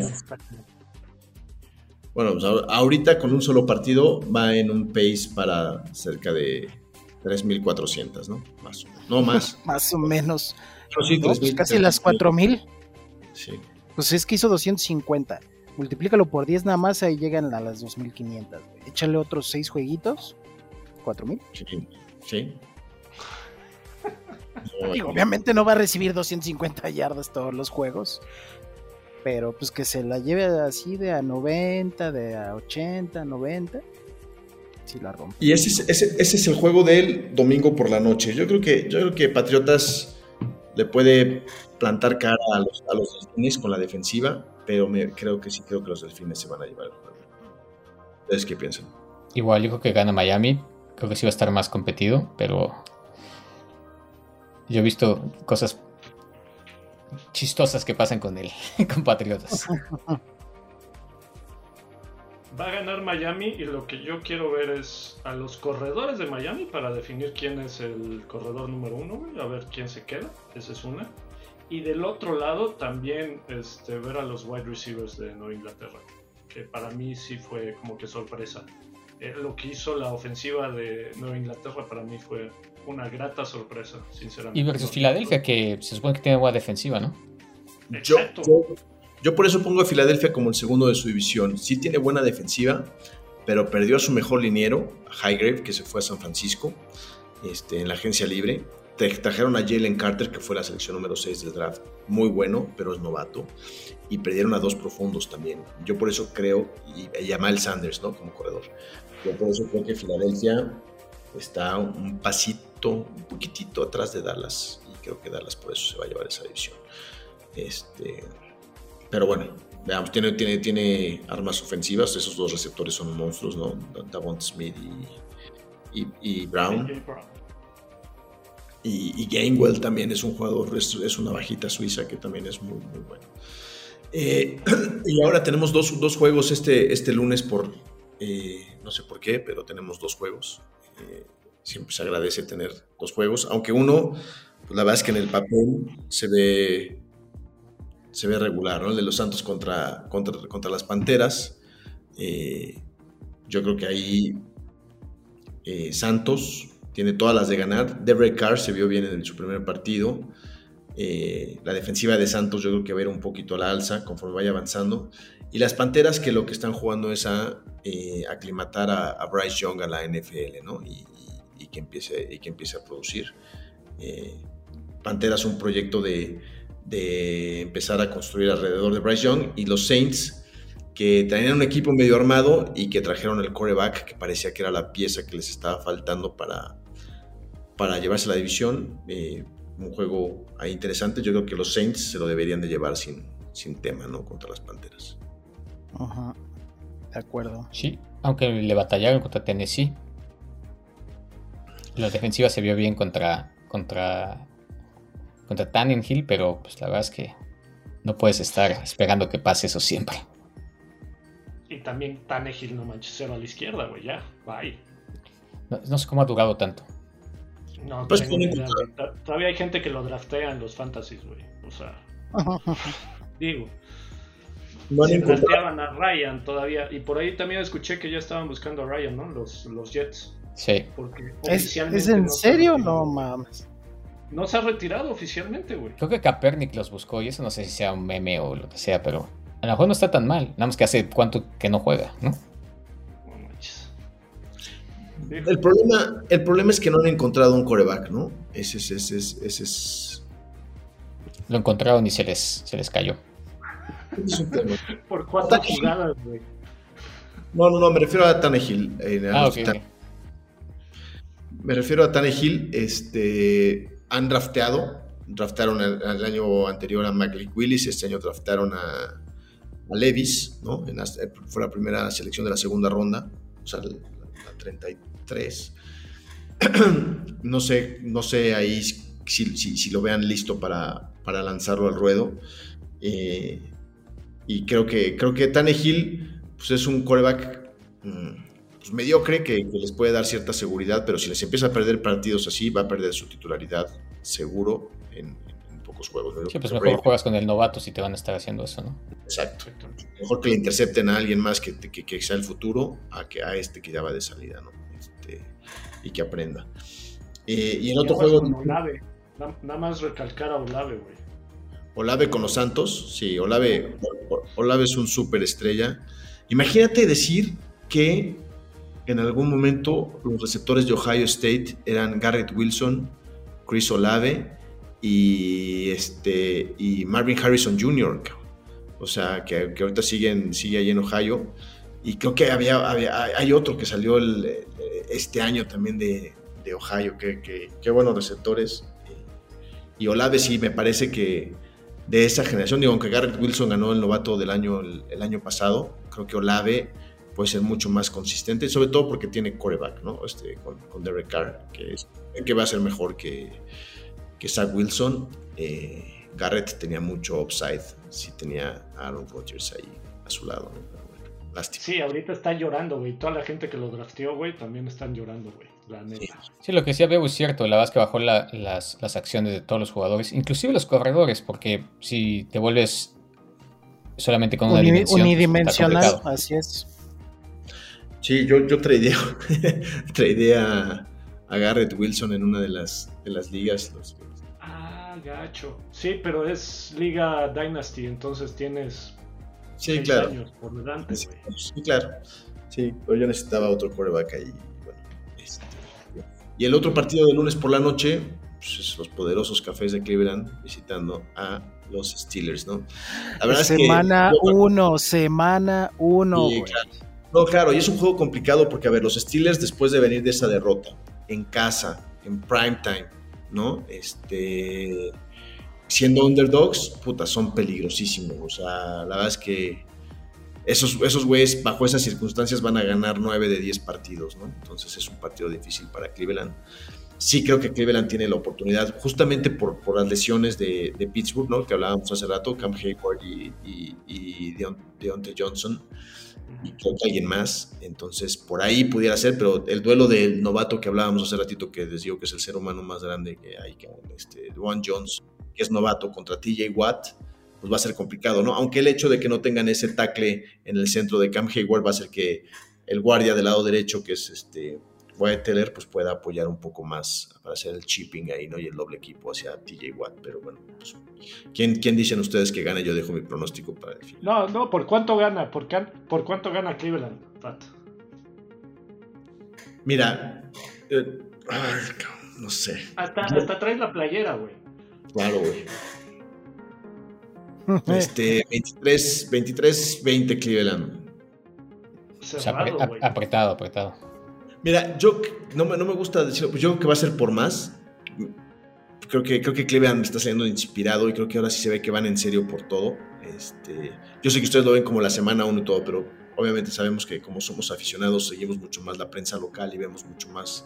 bueno, pues ahor- ahorita con un solo partido va en un pace para cerca de 3.400, ¿no? Más o menos. No más. (laughs) Más o menos. Pero sí, No, pues 3,000, casi las 4000. Sí. Pues es que hizo 250. Multiplícalo por 10 nada más, ahí llegan a las 2500. güey. Échale otros 6 jueguitos. 4000. Sí. sí. (laughs) Digo, obviamente no va a recibir 250 yardas todos los juegos. Pero pues que se la lleve así de a 90, de a 80, 90. sí la rompe. Y ese es, ese, ese es el juego del domingo por la noche. Yo creo que, yo creo que Patriotas le puede plantar cara a los, a los con la defensiva, pero me, creo que sí creo que los delfines se van a llevar el juego. ¿Ustedes qué piensan? Igual yo creo que gana Miami. Creo que sí va a estar más competido, pero yo he visto cosas chistosas que pasan con él, (laughs) con Patriotas. Va a ganar Miami y lo que yo quiero ver es a los corredores de Miami para definir quién es el corredor número uno, güey, a ver quién se queda. Esa es una. Y del otro lado también este, ver a los wide receivers de Nueva Inglaterra, que para mí sí fue como que sorpresa. Eh, lo que hizo la ofensiva de Nueva Inglaterra para mí fue una grata sorpresa, sinceramente. Y versus Filadelfia, que se supone que tiene buena defensiva, ¿no? Yo, Exacto. yo- yo por eso pongo a Filadelfia como el segundo de su división. Sí tiene buena defensiva, pero perdió a su mejor liniero, a Highgrave, que se fue a San Francisco este, en la agencia libre. Tra- Trajeron a Jalen Carter, que fue la selección número 6 del draft. Muy bueno, pero es novato. Y perdieron a dos profundos también. Yo por eso creo, y, y a Sanders, ¿no? Como corredor. Yo por eso creo que Filadelfia está un pasito, un poquitito atrás de Dallas. Y creo que Dallas por eso se va a llevar esa división. Este, pero bueno, veamos, tiene, tiene, tiene armas ofensivas. Esos dos receptores son monstruos, ¿no? Davon Smith y, y Brown. Y, Gainwell también es un jugador, es, una bajita suiza que también es muy, muy bueno. Eh, (clears throat) y ahora tenemos dos, dos juegos este, este lunes por, eh, no sé por qué, pero tenemos dos juegos. Eh, siempre se agradece tener dos juegos, aunque uno, pues la verdad es que en el papel se ve, se ve regular, ¿no? El de los Santos contra, contra, contra las Panteras. Yo creo que ahí Santos tiene todas las de ganar. Derek Carr se vio bien en su primer partido. Eh, la defensiva de Santos yo creo que va a ir un poquito a la alza conforme vaya avanzando. Y las Panteras que lo que están jugando es a eh, aclimatar a, Bryce Young a la NFL, ¿no? Y que, empiece, y que empiece a producir. Eh, Panteras un proyecto de, de empezar a construir alrededor de Bryce Young y los Saints que tenían un equipo medio armado y que trajeron el coreback que parecía que era la pieza que les estaba faltando para, para llevarse la división. Eh, un juego ahí interesante. Yo creo que los Saints se lo deberían de llevar sin, sin tema, ¿no? Contra las Panteras. Ajá. De acuerdo. Sí, aunque le batallaron contra Tennessee. La defensiva se vio bien contra contra contra Tannenhill, pero pues la verdad es que no puedes estar esperando que pase eso siempre. Y también Tannehill, no manches, cero a la izquierda, güey, ya, bye. No, no sé cómo ha durado tanto. No, Pues tengo idea, Todavía hay gente que lo draftea en los fantasies, güey. O sea, (laughs) digo, si encontrado- drafteaban a Ryan todavía. Y por ahí también escuché que ya estaban buscando a Ryan, ¿no? Los, los Jets. Sí. Porque ¿Es, oficialmente ¿es en no se ha serio? retirado. No mames. No se ha retirado oficialmente, güey. Creo que Kaepernick los buscó y eso no sé si sea un meme o lo que sea, pero a lo mejor no está tan mal. Nada más que hace cuánto que no juega, ¿no? El problema, el problema es que no han encontrado un coreback, ¿no? Ese es, ese es, ese es, Lo encontraron y se les, se les cayó. es un tema. Por cuatro jugadas, güey. No, no, no, me refiero a Tannehill. eh, a Ah, los ok. Tan- Me refiero a Tannehill. Este, han drafteado. Draftaron el, el año anterior a Malik Willis. Este año draftaron a, a Levis, ¿no? En las- eh, fue la primera selección de la segunda ronda. O sea, la, la 33. (clears throat) no sé, no sé ahí si, si- si lo vean listo para, para lanzarlo al ruedo. Eh, y creo que, creo que Tannehill pues es un coreback mm, pues, mediocre que, que les puede dar cierta seguridad, pero si les empieza a perder partidos así, va a perder su titularidad seguro en, en pocos juegos. ¿no? Sí, pues mejor juegas con el novato si te van a estar haciendo eso, ¿no? Exacto. Exacto. Mejor que le intercepten a alguien más que, que, que sea el futuro a que a este que ya va de salida, ¿no? Este, y que aprenda. Eh, y el otro juego, Olave. Na- Nada más recalcar a Olave, güey. Olave con los Santos, sí, Olave, Olave es un súper estrella. Imagínate decir que en algún momento los receptores de Ohio State eran Garrett Wilson, Chris Olave y, este, y Marvin Harrison Jr. O sea, que, que ahorita siguen, sigue ahí en Ohio. Y creo que había, había- hay otro que salió el, este año también de, de Ohio, qué buenos receptores. Y Olave sí, me parece que de esa generación, digo, aunque Garrett Wilson ganó el novato del año el, año pasado, creo que Olave puede ser mucho más consistente, sobre todo porque tiene coreback, ¿no? Este, con, Derek Carr, que, es, que va a ser mejor que, que Zach Wilson. Eh, Garrett tenía mucho upside, sí tenía a Aaron Rodgers ahí a su lado, ¿no? Lástima. Sí, ahorita están llorando, güey. Toda la gente que lo drafteó, güey, también están llorando, güey. La neta. Sí, lo que decía Bebo es cierto. La verdad es que bajó la- las, las acciones de todos los jugadores, inclusive los corredores, porque si te vuelves solamente con una Uni- dimensión, pues, está unidimensional, así es. Sí, yo, yo tradeé, (laughs) tradeé a, a Garrett Wilson en una de las, de las ligas. los- Ah, gacho. Sí, pero es Liga Dynasty, entonces tienes Sí, claro. años por delante, Sí, claro. Sí, pero yo necesitaba otro quarterback ahí. bueno, este, y el otro partido de lunes por la noche, pues, es los poderosos cafés de Cleveland visitando a los Steelers, ¿no? La verdad semana es que. uno, semana uno, Sí, güey. claro. No, claro, y es un juego complicado porque, a ver, los Steelers después de venir de esa derrota, en casa, en primetime, ¿no? Este, siendo underdogs, puta, son peligrosísimos. O sea, la verdad es que esos, esos güeyes, bajo esas circunstancias, van a ganar 9 de 10 partidos, ¿no? Entonces es un partido difícil para Cleveland. Sí creo que Cleveland tiene la oportunidad, justamente por, por las lesiones de, Pittsburgh, ¿no? Que hablábamos hace rato, Cam Hayward y, y, y Deon- Deontay Johnson y creo que alguien más. Entonces, por ahí pudiera ser, pero el duelo del novato que hablábamos hace ratito, que les digo que es el ser humano más grande que hay, que este, Juan Jones, que es novato contra TJ Watt, pues va a ser complicado, ¿no? Aunque el hecho de que no tengan ese tackle en el centro de Cam Hayward va a hacer que el guardia del lado derecho, que es este Teller, pues pueda apoyar un poco más para hacer el chipping ahí, ¿no? Y el doble equipo hacia TJ Watt, pero bueno, pues, ¿quién, ¿quién dicen ustedes que gane? Yo dejo mi pronóstico para el final. No, no, ¿por cuánto gana? ¿Por, can- por cuánto gana Cleveland, Pat? Mira, eh, ay, no sé. Hasta, hasta traes la playera, güey. Claro, güey. (laughs) Este, 23, 23, 20 Cleveland. O sea, apre- apretado, apretado. Mira, yo no me, no me gusta decirlo, pues yo creo que va a ser por más. Creo que, creo que Cleveland está saliendo inspirado y creo que ahora sí se ve que van en serio por todo. Este, yo sé que ustedes lo ven como la semana uno y todo, pero obviamente sabemos que como somos aficionados seguimos mucho más la prensa local y vemos mucho más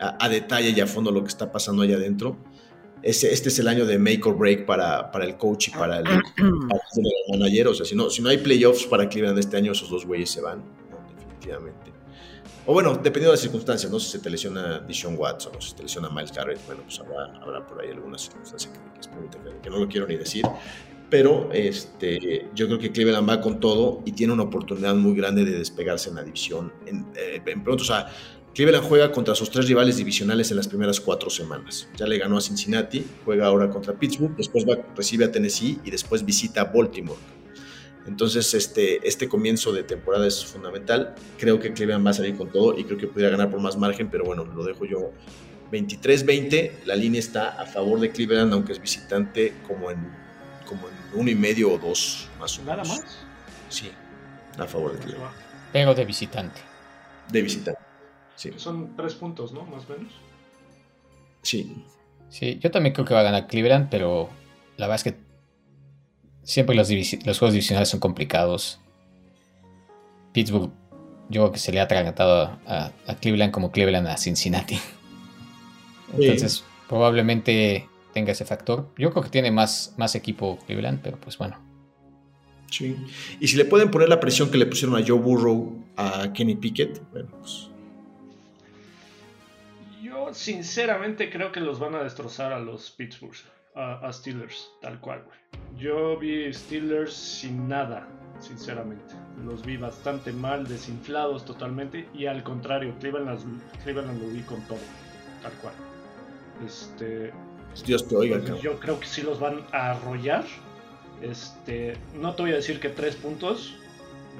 a, a detalle y a fondo lo que está pasando allá adentro. Ese, este es el año de make or break para, para el coach y para el, (clears throat) para el manager. O sea, si no, si no hay playoffs para Cleveland este año, esos dos güeyes se van, ¿no? definitivamente. O bueno, dependiendo de las circunstancias, ¿no? Si se te lesiona Deshaun Watson o si se te lesiona Miles Garrett, bueno, pues habrá, habrá por ahí alguna circunstancia que, que, que no lo quiero ni decir. Pero este, yo creo que Cleveland va con todo y tiene una oportunidad muy grande de despegarse en la división. En, eh, en pronto, o sea, Cleveland juega contra sus tres rivales divisionales en las primeras cuatro semanas. Ya le ganó a Cincinnati, juega ahora contra Pittsburgh, después va, recibe a Tennessee y después visita a Baltimore. Entonces, este, este comienzo de temporada es fundamental. Creo que Cleveland va a salir con todo y creo que pudiera ganar por más margen, pero bueno, lo dejo yo 23-20. La línea está a favor de Cleveland, aunque es visitante como en, como en uno y medio o dos, más o menos. ¿Nada más? Sí, a favor de Cleveland. Pero de visitante. De visitante. Sí, Son tres puntos, ¿no? Más o menos. sí. Sí, yo también creo que va a ganar Cleveland, pero la verdad es que siempre los, los juegos divisionales son complicados. Pittsburgh, yo creo que se le ha atragantado a, a Cleveland como Cleveland a Cincinnati. Entonces, probablemente tenga ese factor. Yo creo que tiene más, más equipo Cleveland, pero pues bueno. Sí. Y si le pueden poner la presión que le pusieron a Joe Burrow a Kenny Pickett, bueno, pues Yo sinceramente creo que los van a destrozar a los Pittsburgh, a, a Steelers, tal cual. güey. Yo vi Steelers sin nada, sinceramente. Los vi bastante mal, desinflados totalmente. Y al contrario, Cleveland, Cleveland lo vi con todo, tal cual. Este, Dios te oiga, pues yo creo que sí los van a arrollar. Este, no te voy a decir que tres puntos,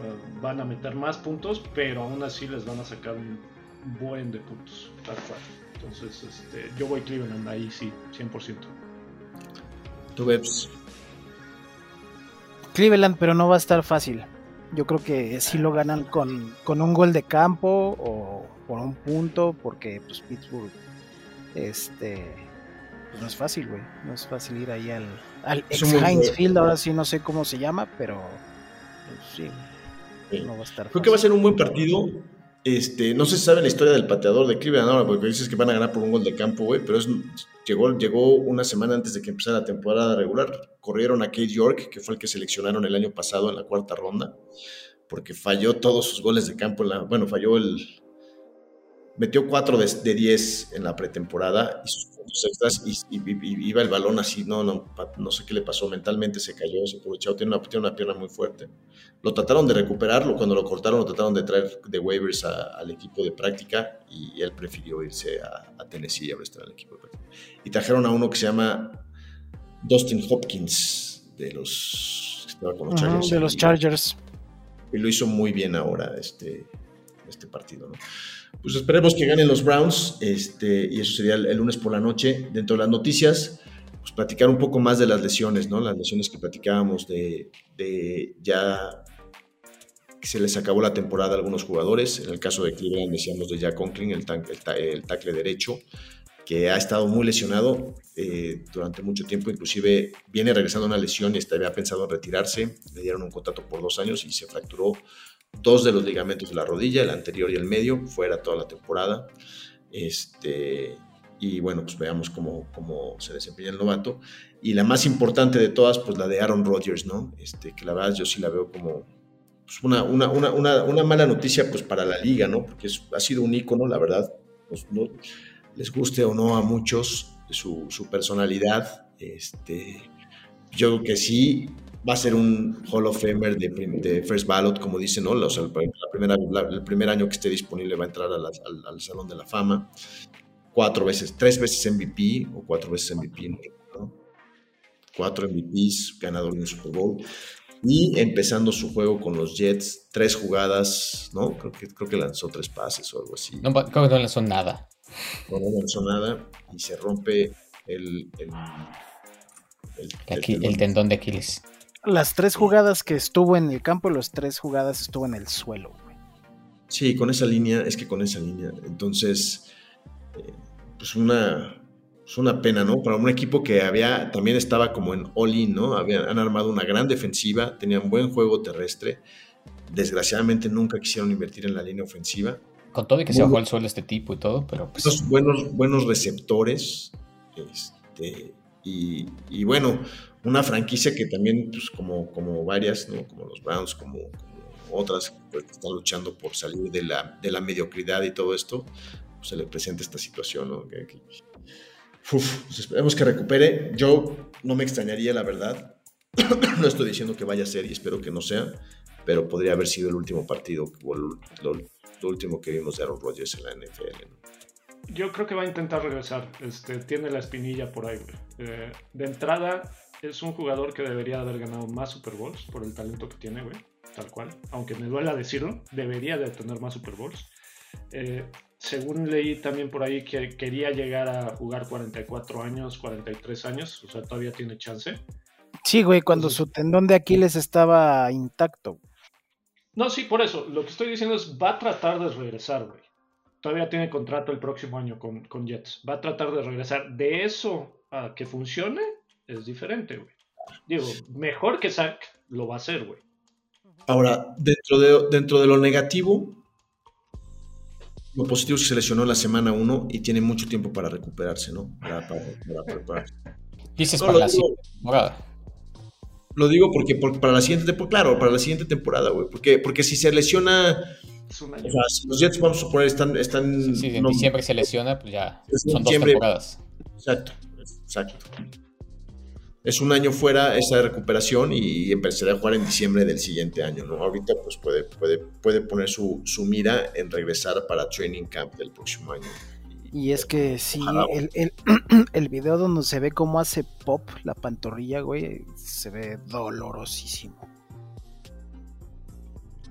eh, van a meter más puntos, pero aún así les van a sacar un buen de puntos, tal cual. Entonces, este, yo voy Cleveland ahí sí, 100%. Tú, Bebs. Cleveland, pero no va a estar fácil. Yo creo que sí lo ganan con, con un gol de campo o por un punto, porque pues Pittsburgh, este, pues no es fácil, güey. No es fácil ir ahí al, al ex Heinz Field, ahora sí no sé cómo se llama, pero pues, sí, no va a estar Creo que va a ser un buen partido. Este, no se sabe la historia del pateador de Cleveland ahora, porque dices que van a ganar por un gol de campo, güey, pero es, llegó, llegó una semana antes de que empezara la temporada regular. Corrieron a Kate York, que fue el que seleccionaron el año pasado en la cuarta ronda, porque falló todos sus goles de campo. En la, bueno, falló el, metió 4 de 10 en la pretemporada y sus puntos extras y, iba el balón así, no, no, no sé qué le pasó, mentalmente se cayó, se aprovechó, tiene una, tiene una pierna muy fuerte. Lo trataron de recuperarlo, cuando lo cortaron lo trataron de traer de waivers al equipo de práctica y él prefirió irse a, Tennessee a estar al equipo de práctica. Y trajeron a uno que se llama Dustin Hopkins de los, Chargers. de los Chargers. Y lo hizo muy bien ahora este, este partido, ¿no? Pues esperemos que ganen los Browns, este, y eso sería el, lunes por la noche. Dentro de las noticias, pues platicar un poco más de las lesiones, ¿no? Las lesiones que platicábamos de, ya que se les acabó la temporada a algunos jugadores. En el caso de Cleveland decíamos de Jack Conklin, el, el, tackle derecho, que ha estado muy lesionado eh, durante mucho tiempo, inclusive viene regresando a una lesión y había pensado en retirarse, le dieron un contrato por dos años y se fracturó dos de los ligamentos de la rodilla, el anterior y el medio, fuera toda la temporada. Este, y bueno, pues veamos cómo, cómo se desempeña el novato. Y la más importante de todas, pues la de Aaron Rodgers, ¿no? Este, que la verdad yo sí la veo como pues una, una, una, una, mala noticia pues para la liga, ¿no? Porque ha sido un ícono, la verdad, pues no les guste o no a muchos su, su personalidad. Este, yo creo que sí, va a ser un Hall of Famer de, First Ballot, como dicen, ¿no? O sea, la primera, el primer año que esté disponible va a entrar al, Salón de la Fama. Cuatro veces, tres veces MVP o cuatro veces MVP, ¿no? Cuatro MVPs, ganador de un Super Bowl. Y empezando su juego con los Jets, tres jugadas, ¿no? Creo que, creo que lanzó tres pases o algo así. No, creo que no lanzó nada. No, no lanzó nada y se rompe el, el, el tendón de Aquiles las tres jugadas que estuvo en el campo, las tres jugadas estuvo en el suelo. Sí, con esa línea, es que con esa línea. Entonces, eh, pues una, es una pena, ¿no? Para un equipo que había, también estaba como en all-in, ¿no? Habían, han armado una gran defensiva, tenían buen juego terrestre. Desgraciadamente nunca quisieron invertir en la línea ofensiva. Con todo y que se bajó el suelo este tipo y todo, pero pues... buenos, buenos receptores. Este, y, y bueno, una franquicia que también, pues como, como varias, ¿no? como los Browns, como, otras pues, que están luchando por salir de la, de la mediocridad y todo esto, pues, se le presenta esta situación. ¿no? pues esperemos que recupere. Yo no me extrañaría, la verdad. (clears throat) no estoy diciendo que vaya a ser y espero que no sea, pero podría haber sido el último partido, lo, lo último que vimos de Aaron Rodgers en la NFL. Yo creo que va a intentar regresar. Este, tiene la espinilla por ahí, eh, de entrada, es un jugador que debería haber ganado más Super Bowls por el talento que tiene, güey. Tal cual. Aunque me duela decirlo, debería de tener más Super Bowls. Eh, según leí también por ahí que quería llegar a jugar 44 años, 43 años, o sea, todavía tiene chance. Sí, güey, cuando su tendón de Aquiles estaba intacto. No, sí, por eso. Lo que estoy diciendo es, va a tratar de regresar, güey. Todavía tiene contrato el próximo año con, con Jets. Va a tratar de regresar. De eso a que funcione, es diferente, güey. Digo, mejor que Zack lo va a hacer, güey. Ahora, dentro de, dentro de lo negativo, lo positivo es que se lesionó la semana 1 y tiene mucho tiempo para recuperarse, ¿no? Para, prepararse. Dices para la siguiente temporada. Lo digo porque, para la siguiente temporada, claro, para la siguiente temporada, güey. Porque, porque si se lesiona. O sea, si los Jets, vamos a suponer, están. están sí, en diciembre se lesiona, pues ya. Son dos temporadas. Exacto, exacto es un año fuera esa recuperación y empezaría a jugar en diciembre del siguiente año, ¿no? Ahorita pues puede, puede, puede poner su, mira en regresar para Training Camp del próximo año. Y es que sí, el, el, (clears throat) el, video donde se ve cómo hace pop la pantorrilla, güey, se ve dolorosísimo.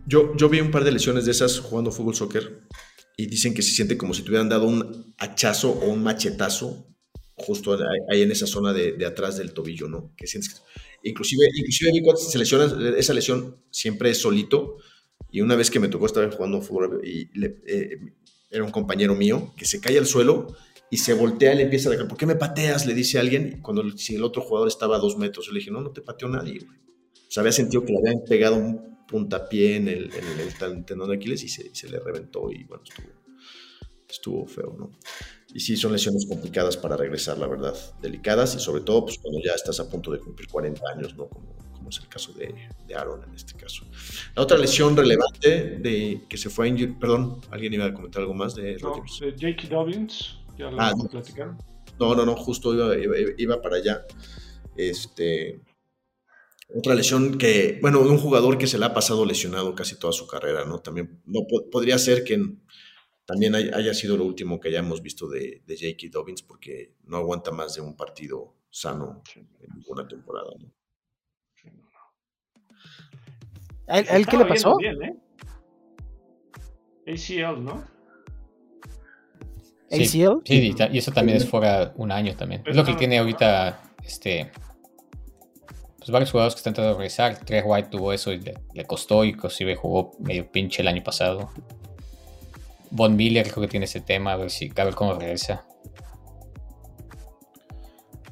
Yo, yo vi un par de lesiones de esas jugando fútbol soccer y dicen que se siente como si te hubieran dado un hachazo o un machetazo justo ahí en esa zona de, atrás del tobillo, ¿no? Que sientes inclusive, inclusive cuando se lesiona, esa lesión siempre es solito. Y una vez que me tocó estar jugando fútbol y eh, era un compañero mío, que se cae al suelo y se voltea y le empieza a decir, ¿por qué me pateas? Le dice alguien, cuando si el otro jugador estaba a dos metros. Yo le dije, no, no te pateó nadie, güey. O sea, había sentido que le habían pegado un puntapié en el, en el tal- tendón de Aquiles y se, se le reventó y bueno, estuvo, estuvo feo, ¿no? Y sí, son lesiones complicadas para regresar, la verdad, delicadas y sobre todo pues, cuando ya estás a punto de cumplir 40 años, ¿no? Como, como es el caso de, de Aaron en este caso. La otra lesión relevante de que se fue a injury, perdón, ¿alguien iba a comentar algo más de No, Jake Dobbins, ya lo Ah, platicaron. No, no, no, justo iba, iba- iba para allá. Este, otra lesión que, bueno, un jugador que se le ha pasado lesionado casi toda su carrera, ¿no? También no podría ser que también hay- haya sido lo último que hayamos visto de, de J.K. Dobbins porque no aguanta más de un partido sano en ninguna temporada, ¿no? ¿A él, a él qué le pasó? bien, ¿eh? ACL, ¿no? Sí, ACL. Sí, y eso también es fuera un año también. Es lo que tiene ahorita este pues varios jugadores que están tratando de regresar. Trey White tuvo eso y le, le costó y inclusive jugó medio pinche el año pasado. Von Miller creo que tiene ese tema, a ver si a ver cómo regresa.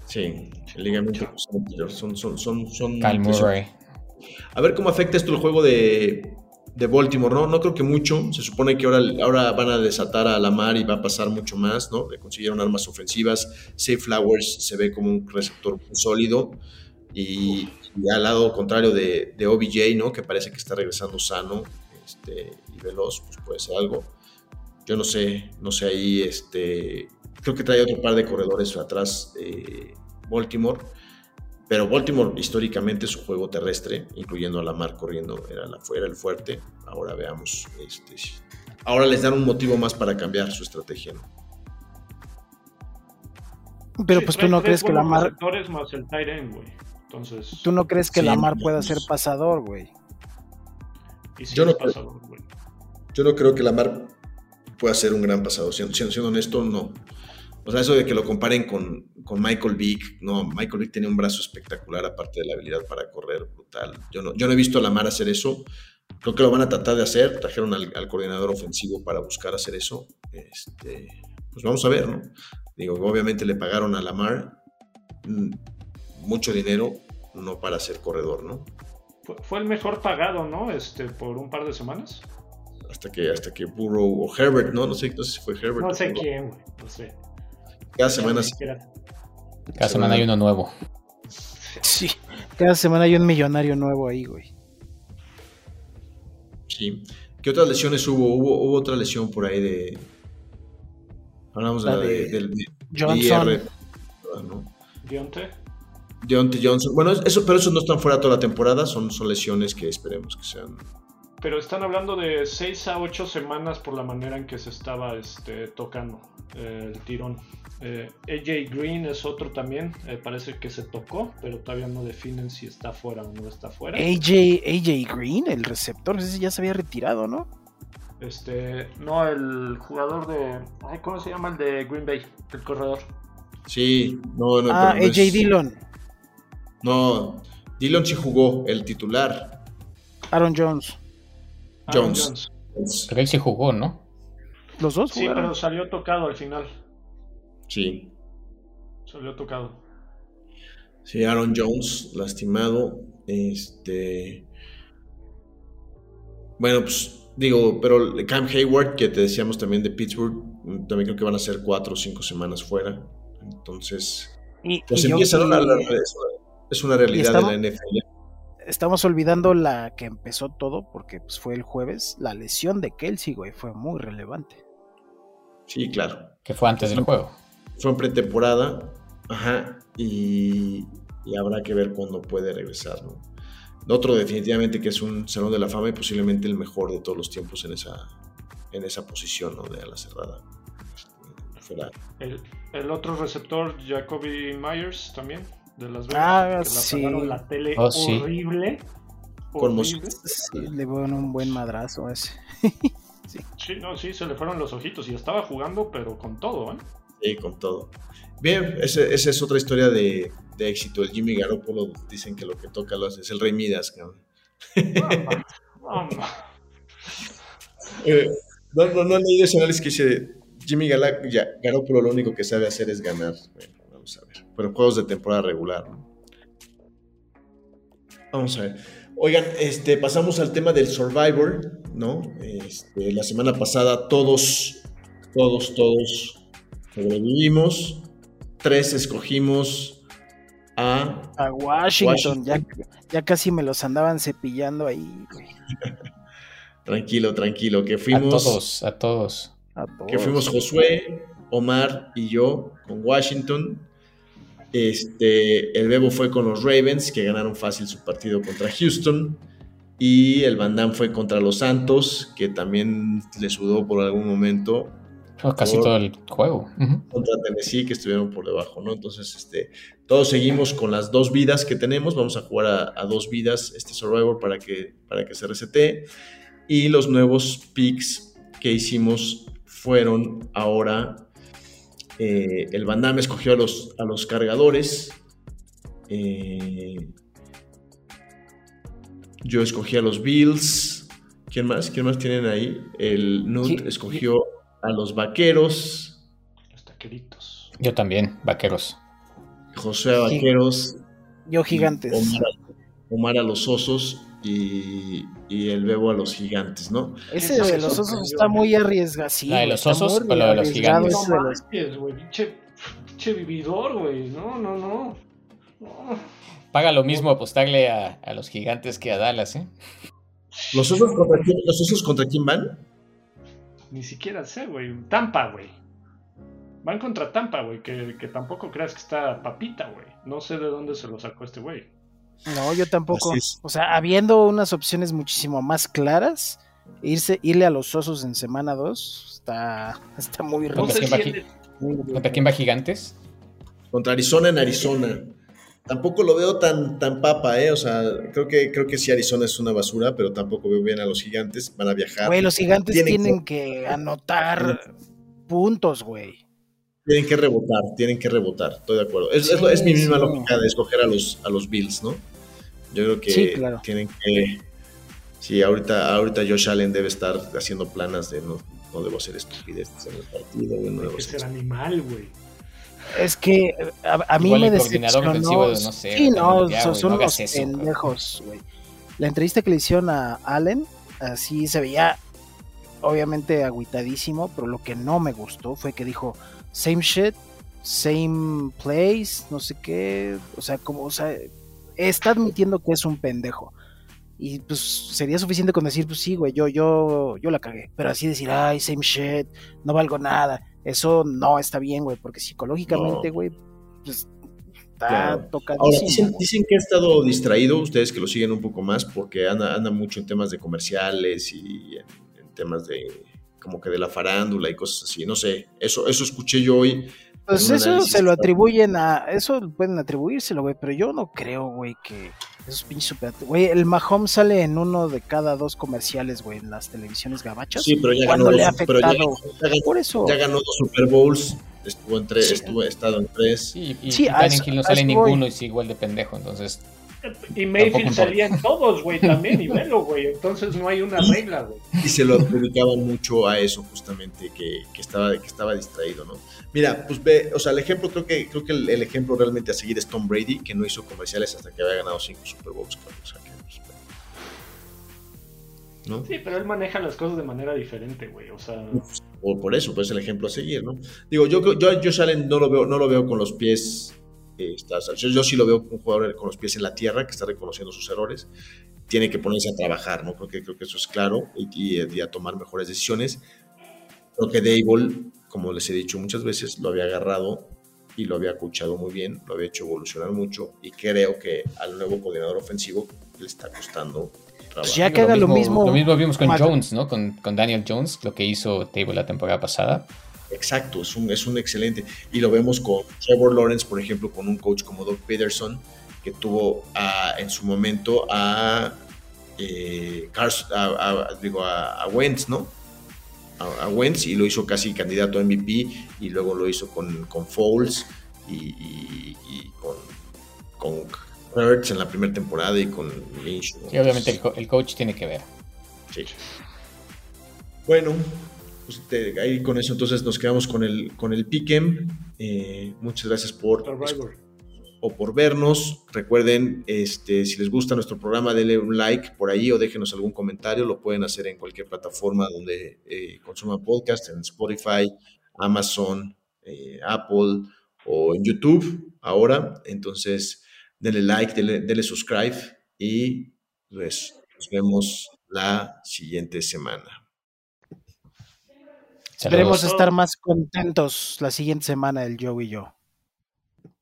Sí, el ligamento cruzado anterior son, son, son, son Kyle Murray. A ver cómo afecta esto el juego de, de Baltimore, ¿no? No creo que mucho. Se supone que ahora, ahora van a desatar a Lamar y va a pasar mucho más, ¿no? Le consiguieron armas ofensivas. Safe Flowers se ve como un receptor muy sólido. Y, y al lado contrario de, de OBJ, ¿no? Que parece que está regresando sano este, y veloz, pues puede ser algo. Yo no sé, no sé ahí, este, creo que trae otro par de corredores atrás eh, Baltimore. Pero Baltimore históricamente su juego terrestre, incluyendo a Lamar corriendo, era, la, era el fuerte. Ahora veamos. Este, ahora les dan un motivo más para cambiar su estrategia. ¿no? Pero Sí, pues tú no crees que Lamar, más el tight end, güey. Entonces, tú no crees que Sí, Lamar pueda pues- ser pasador, güey. yo no creo. pasador, güey. Yo no creo que Lamar pueda ser un gran pasado. Siendo, siendo, siendo honesto, no. O sea, eso de que lo comparen con, con Michael Vick, no, Michael Vick tenía un brazo espectacular, aparte de la habilidad para correr brutal. Yo no, yo no he visto a Lamar hacer eso. Creo que lo van a tratar de hacer. Trajeron al, al coordinador ofensivo para buscar hacer eso. Este, pues vamos a ver, ¿no? Digo, obviamente le pagaron a Lamar mm, mucho dinero, no para ser corredor, ¿no? Fue, el mejor pagado, ¿no? Este, por un par de semanas. Hasta que, hasta que Burrow o Herbert, ¿no? No sé, no sé si fue Herbert. No sé Burrow. quién, güey. No sé. Cada semana Cada semana hay uno nuevo. Sí. Cada semana hay un millonario nuevo ahí, güey. Sí. ¿Qué otras lesiones hubo? Hubo, hubo otra lesión por ahí de. Hablamos de de, de del de Johnson. IR, ¿no? Dionte. Deontay Johnson. Bueno, eso, pero esos no están fuera toda la temporada, son, son lesiones que esperemos que sean. Pero están hablando de 6 a 8 semanas por la manera en que se estaba este, tocando eh, el tirón. Eh, AJ Green es otro también, eh, parece que se tocó, pero todavía no definen si está fuera o no está fuera. AJ, AJ Green, el receptor, ese ya se había retirado, ¿no? Este, no, el jugador de. Ay, ¿Cómo se llama el de Green Bay? El corredor. Sí, no, no. ah, no AJ es- Dillon, No, Dillon sí jugó, el titular. Aaron Jones. Aaron Jones. Pero él sí jugó, ¿no? Los dos Sí, jugaron. pero salió tocado al final. Sí. Salió tocado. Sí, Aaron Jones, lastimado. Este. Bueno, pues digo, pero Cam Hayward, que te decíamos también de Pittsburgh, también creo que van a ser cuatro o cinco semanas fuera. Entonces, Y- pues y yo- empieza y la, la- es una- realidad estamos- de la NFL. Estamos olvidando la que empezó todo, porque pues, fue el jueves. La lesión de Kelsey, güey, fue muy relevante. Sí, claro. Que fue antes del juego. Fue en pretemporada, ajá, y, y habrá que ver cuándo puede regresar, ¿no? Otro definitivamente que es un salón de la fama y posiblemente el mejor de todos los tiempos en esa, en esa posición, ¿no? De ala cerrada. El, el otro receptor, Jacoby Myers, también, de las Vegas. Ah, que la sí. apagaron la tele Oh, sí. horrible. Con horrible. Sí, le dieron un buen madrazo a ese. (laughs) Sí, no, sí, se le fueron los ojitos y estaba jugando, pero con todo, ¿eh? Sí, con todo. Bien, ese- esa es otra historia de, de éxito. El Jimmy Garoppolo dicen que lo que toca lo hace. Es el Rey Midas, cabrón. No, no, no. (laughs) Eh, No, no, no he leído ese análisis que dice Jimmy Garoppolo lo único que sabe hacer es ganar. Ver. Pero juegos de temporada regular, ¿no? Vamos a ver. Oigan, este, pasamos al tema del Survivor, ¿no? Este, la semana pasada todos, todos, todos sobrevivimos. Tres escogimos a A Washington, Washington. Ya, ya casi me los andaban cepillando ahí. (laughs) Tranquilo, tranquilo, que A fuimos, todos, a todos. A todos. que fuimos Josué, Omar y yo con Washington. Este, el Bebo fue con los Ravens, que ganaron fácil su partido contra Houston. Y el Van Damme fue contra los Santos, que también le sudó por algún momento Oh, casi Por- todo el juego. Contra Tennessee, que estuvieron por debajo, ¿no? Entonces, este, todos seguimos con las dos vidas que tenemos. Vamos a jugar a, a dos vidas este Survivor para que, para que se resete. Y los nuevos picks que hicimos fueron ahora. Eh, el Van Damme escogió a los, a los cargadores. Eh, yo escogí a los Bills. ¿Quién más? ¿Quién más tienen ahí? El Nut Sí, escogió a los Vaqueros. Los taqueritos. Yo también, vaqueros. José a Vaqueros. Yo gigantes. Omar, Omar a los Osos y, y el Bebo a los Gigantes, ¿no? Ese de los osos sorprendió, está muy arriesgado. Sí, ¿La de los osos o la de los gigantes? No manches, güey. Pinche, pinche vividor, güey. No, no, no. No. Paga lo mismo apostarle a, a los gigantes que a Dallas, ¿eh? ¿Los Osos contra quién, los osos contra quién van? Ni siquiera sé, güey. Tampa, güey. Van contra Tampa, güey. Que, que tampoco creas que está papita, güey. No sé de dónde se lo sacó este güey. No, yo tampoco. O sea, habiendo unas opciones muchísimo más claras, irse, irle a los osos en semana 2 está, (laughs) está muy No ¿Contra quién va gigantes? Contra Arizona en Arizona. Tampoco lo veo tan, tan papa, ¿eh? O sea, creo que, creo que sí Arizona es una basura, pero tampoco veo bien a los Gigantes. Van a viajar. Güey, los gigantes Tienen tienen que anotar puntos, güey. Tienen que rebotar, tienen que rebotar, estoy de acuerdo. Es, es mi misma sí. lógica de escoger a los, a los Bills, ¿no? Yo creo que Sí, claro. tienen que. Sí, ahorita, ahorita Josh Allen debe estar haciendo planas de no, no debo hacer estupideces en el partido, güey, no debo ser animal, güey. Es que a, a mí Igual me el coordinador decepcionó. ofensivo, no sé, sí, no, son, unos eso, pendejos, güey. La entrevista que le hicieron a Allen, así se veía obviamente agüitadísimo, pero lo que no me gustó fue que dijo same shit, same place, no sé qué, o sea, como, o sea, está admitiendo que es un pendejo. Y pues sería suficiente con decir, pues sí, güey, yo, yo, yo la cagué. Pero así decir, ay, same shit, no valgo nada. Eso no está bien, güey, porque psicológicamente, No. güey, pues está Claro. Ahora, dicen que ha estado distraído, ustedes que lo siguen un poco más, porque anda, anda mucho en temas de comerciales y en, en temas de como que de la farándula y cosas así. No sé, eso, eso escuché yo hoy. Pues eso se lo atribuyen a. Eso pueden atribuírselo, güey. Pero yo no creo, güey, que esos pinches super. Güey, el Mahomes sale en uno de cada dos comerciales, güey, en las televisiones gabachas. Sí, pero ya ¿Cuándo ganó, le ha dos- pero ya- afectado? ya ganó- Por eso. ya ganó dos Super Bowls, estuvo en tres, Sí. estuvo, ha estado en tres. Sí, y Sí, y Hill no sale ninguno y sigue igual de pendejo, entonces Y Mayfield salía en todos, güey, (laughs) también, y velo, güey. Entonces no hay una regla, güey. Y se lo dedicaban mucho a eso, justamente, que, que estaba, que estaba distraído, ¿no? Mira, pues ve, o sea, el ejemplo, creo que, creo que el, el ejemplo realmente a seguir es Tom Brady, que no hizo comerciales hasta que había ganado cinco Super Bowls, pues, ¿no? Sí, pero él maneja las cosas de manera diferente, güey. O sea, O por eso, pues el ejemplo a seguir, ¿no? Digo, yo yo Josh Allen no lo veo, no lo veo con los pies. eh, está- o sea, yo, yo sí lo veo como un jugador con los pies en la tierra, que está reconociendo sus errores. Tiene que ponerse a trabajar, ¿no? Creo que, creo que eso es claro y, y- y a tomar mejores decisiones. Creo que Dable, como les he dicho muchas veces, lo había agarrado y lo había escuchado muy bien, lo había hecho evolucionar mucho y creo que al nuevo coordinador ofensivo le está costando trabajo. Pues ya que haga lo mismo. Lo mismo vimos con Jones, ¿no? Con, con Daniel Jones, lo que hizo Table la temporada pasada. Exacto, es un, es un excelente. Y lo vemos con Trevor Lawrence, por ejemplo, con un coach como Doug Peterson, que tuvo a- en su momento a, eh, Cars- a, a- digo, a, a Wentz, ¿no? A, a Wentz y lo hizo casi candidato a MVP y luego lo hizo con, con Foles y, y- y con, con Hurts en la primera temporada y con Minshew. Y obviamente el, co- el coach tiene que ver. Sí. Bueno, pues, te- ahí con eso entonces nos quedamos con el, con el Pick'em. Eh, muchas gracias por Survivor. O por vernos. Recuerden, este, si les gusta nuestro programa, denle un like por ahí o déjenos algún comentario. Lo pueden hacer en cualquier plataforma donde eh, consuman podcast, en Spotify, Amazon, eh, Apple o en YouTube ahora. Entonces, denle like, denle, denle subscribe y pues, nos vemos la siguiente semana. Esperemos estar más contentos la siguiente semana el Joe y yo.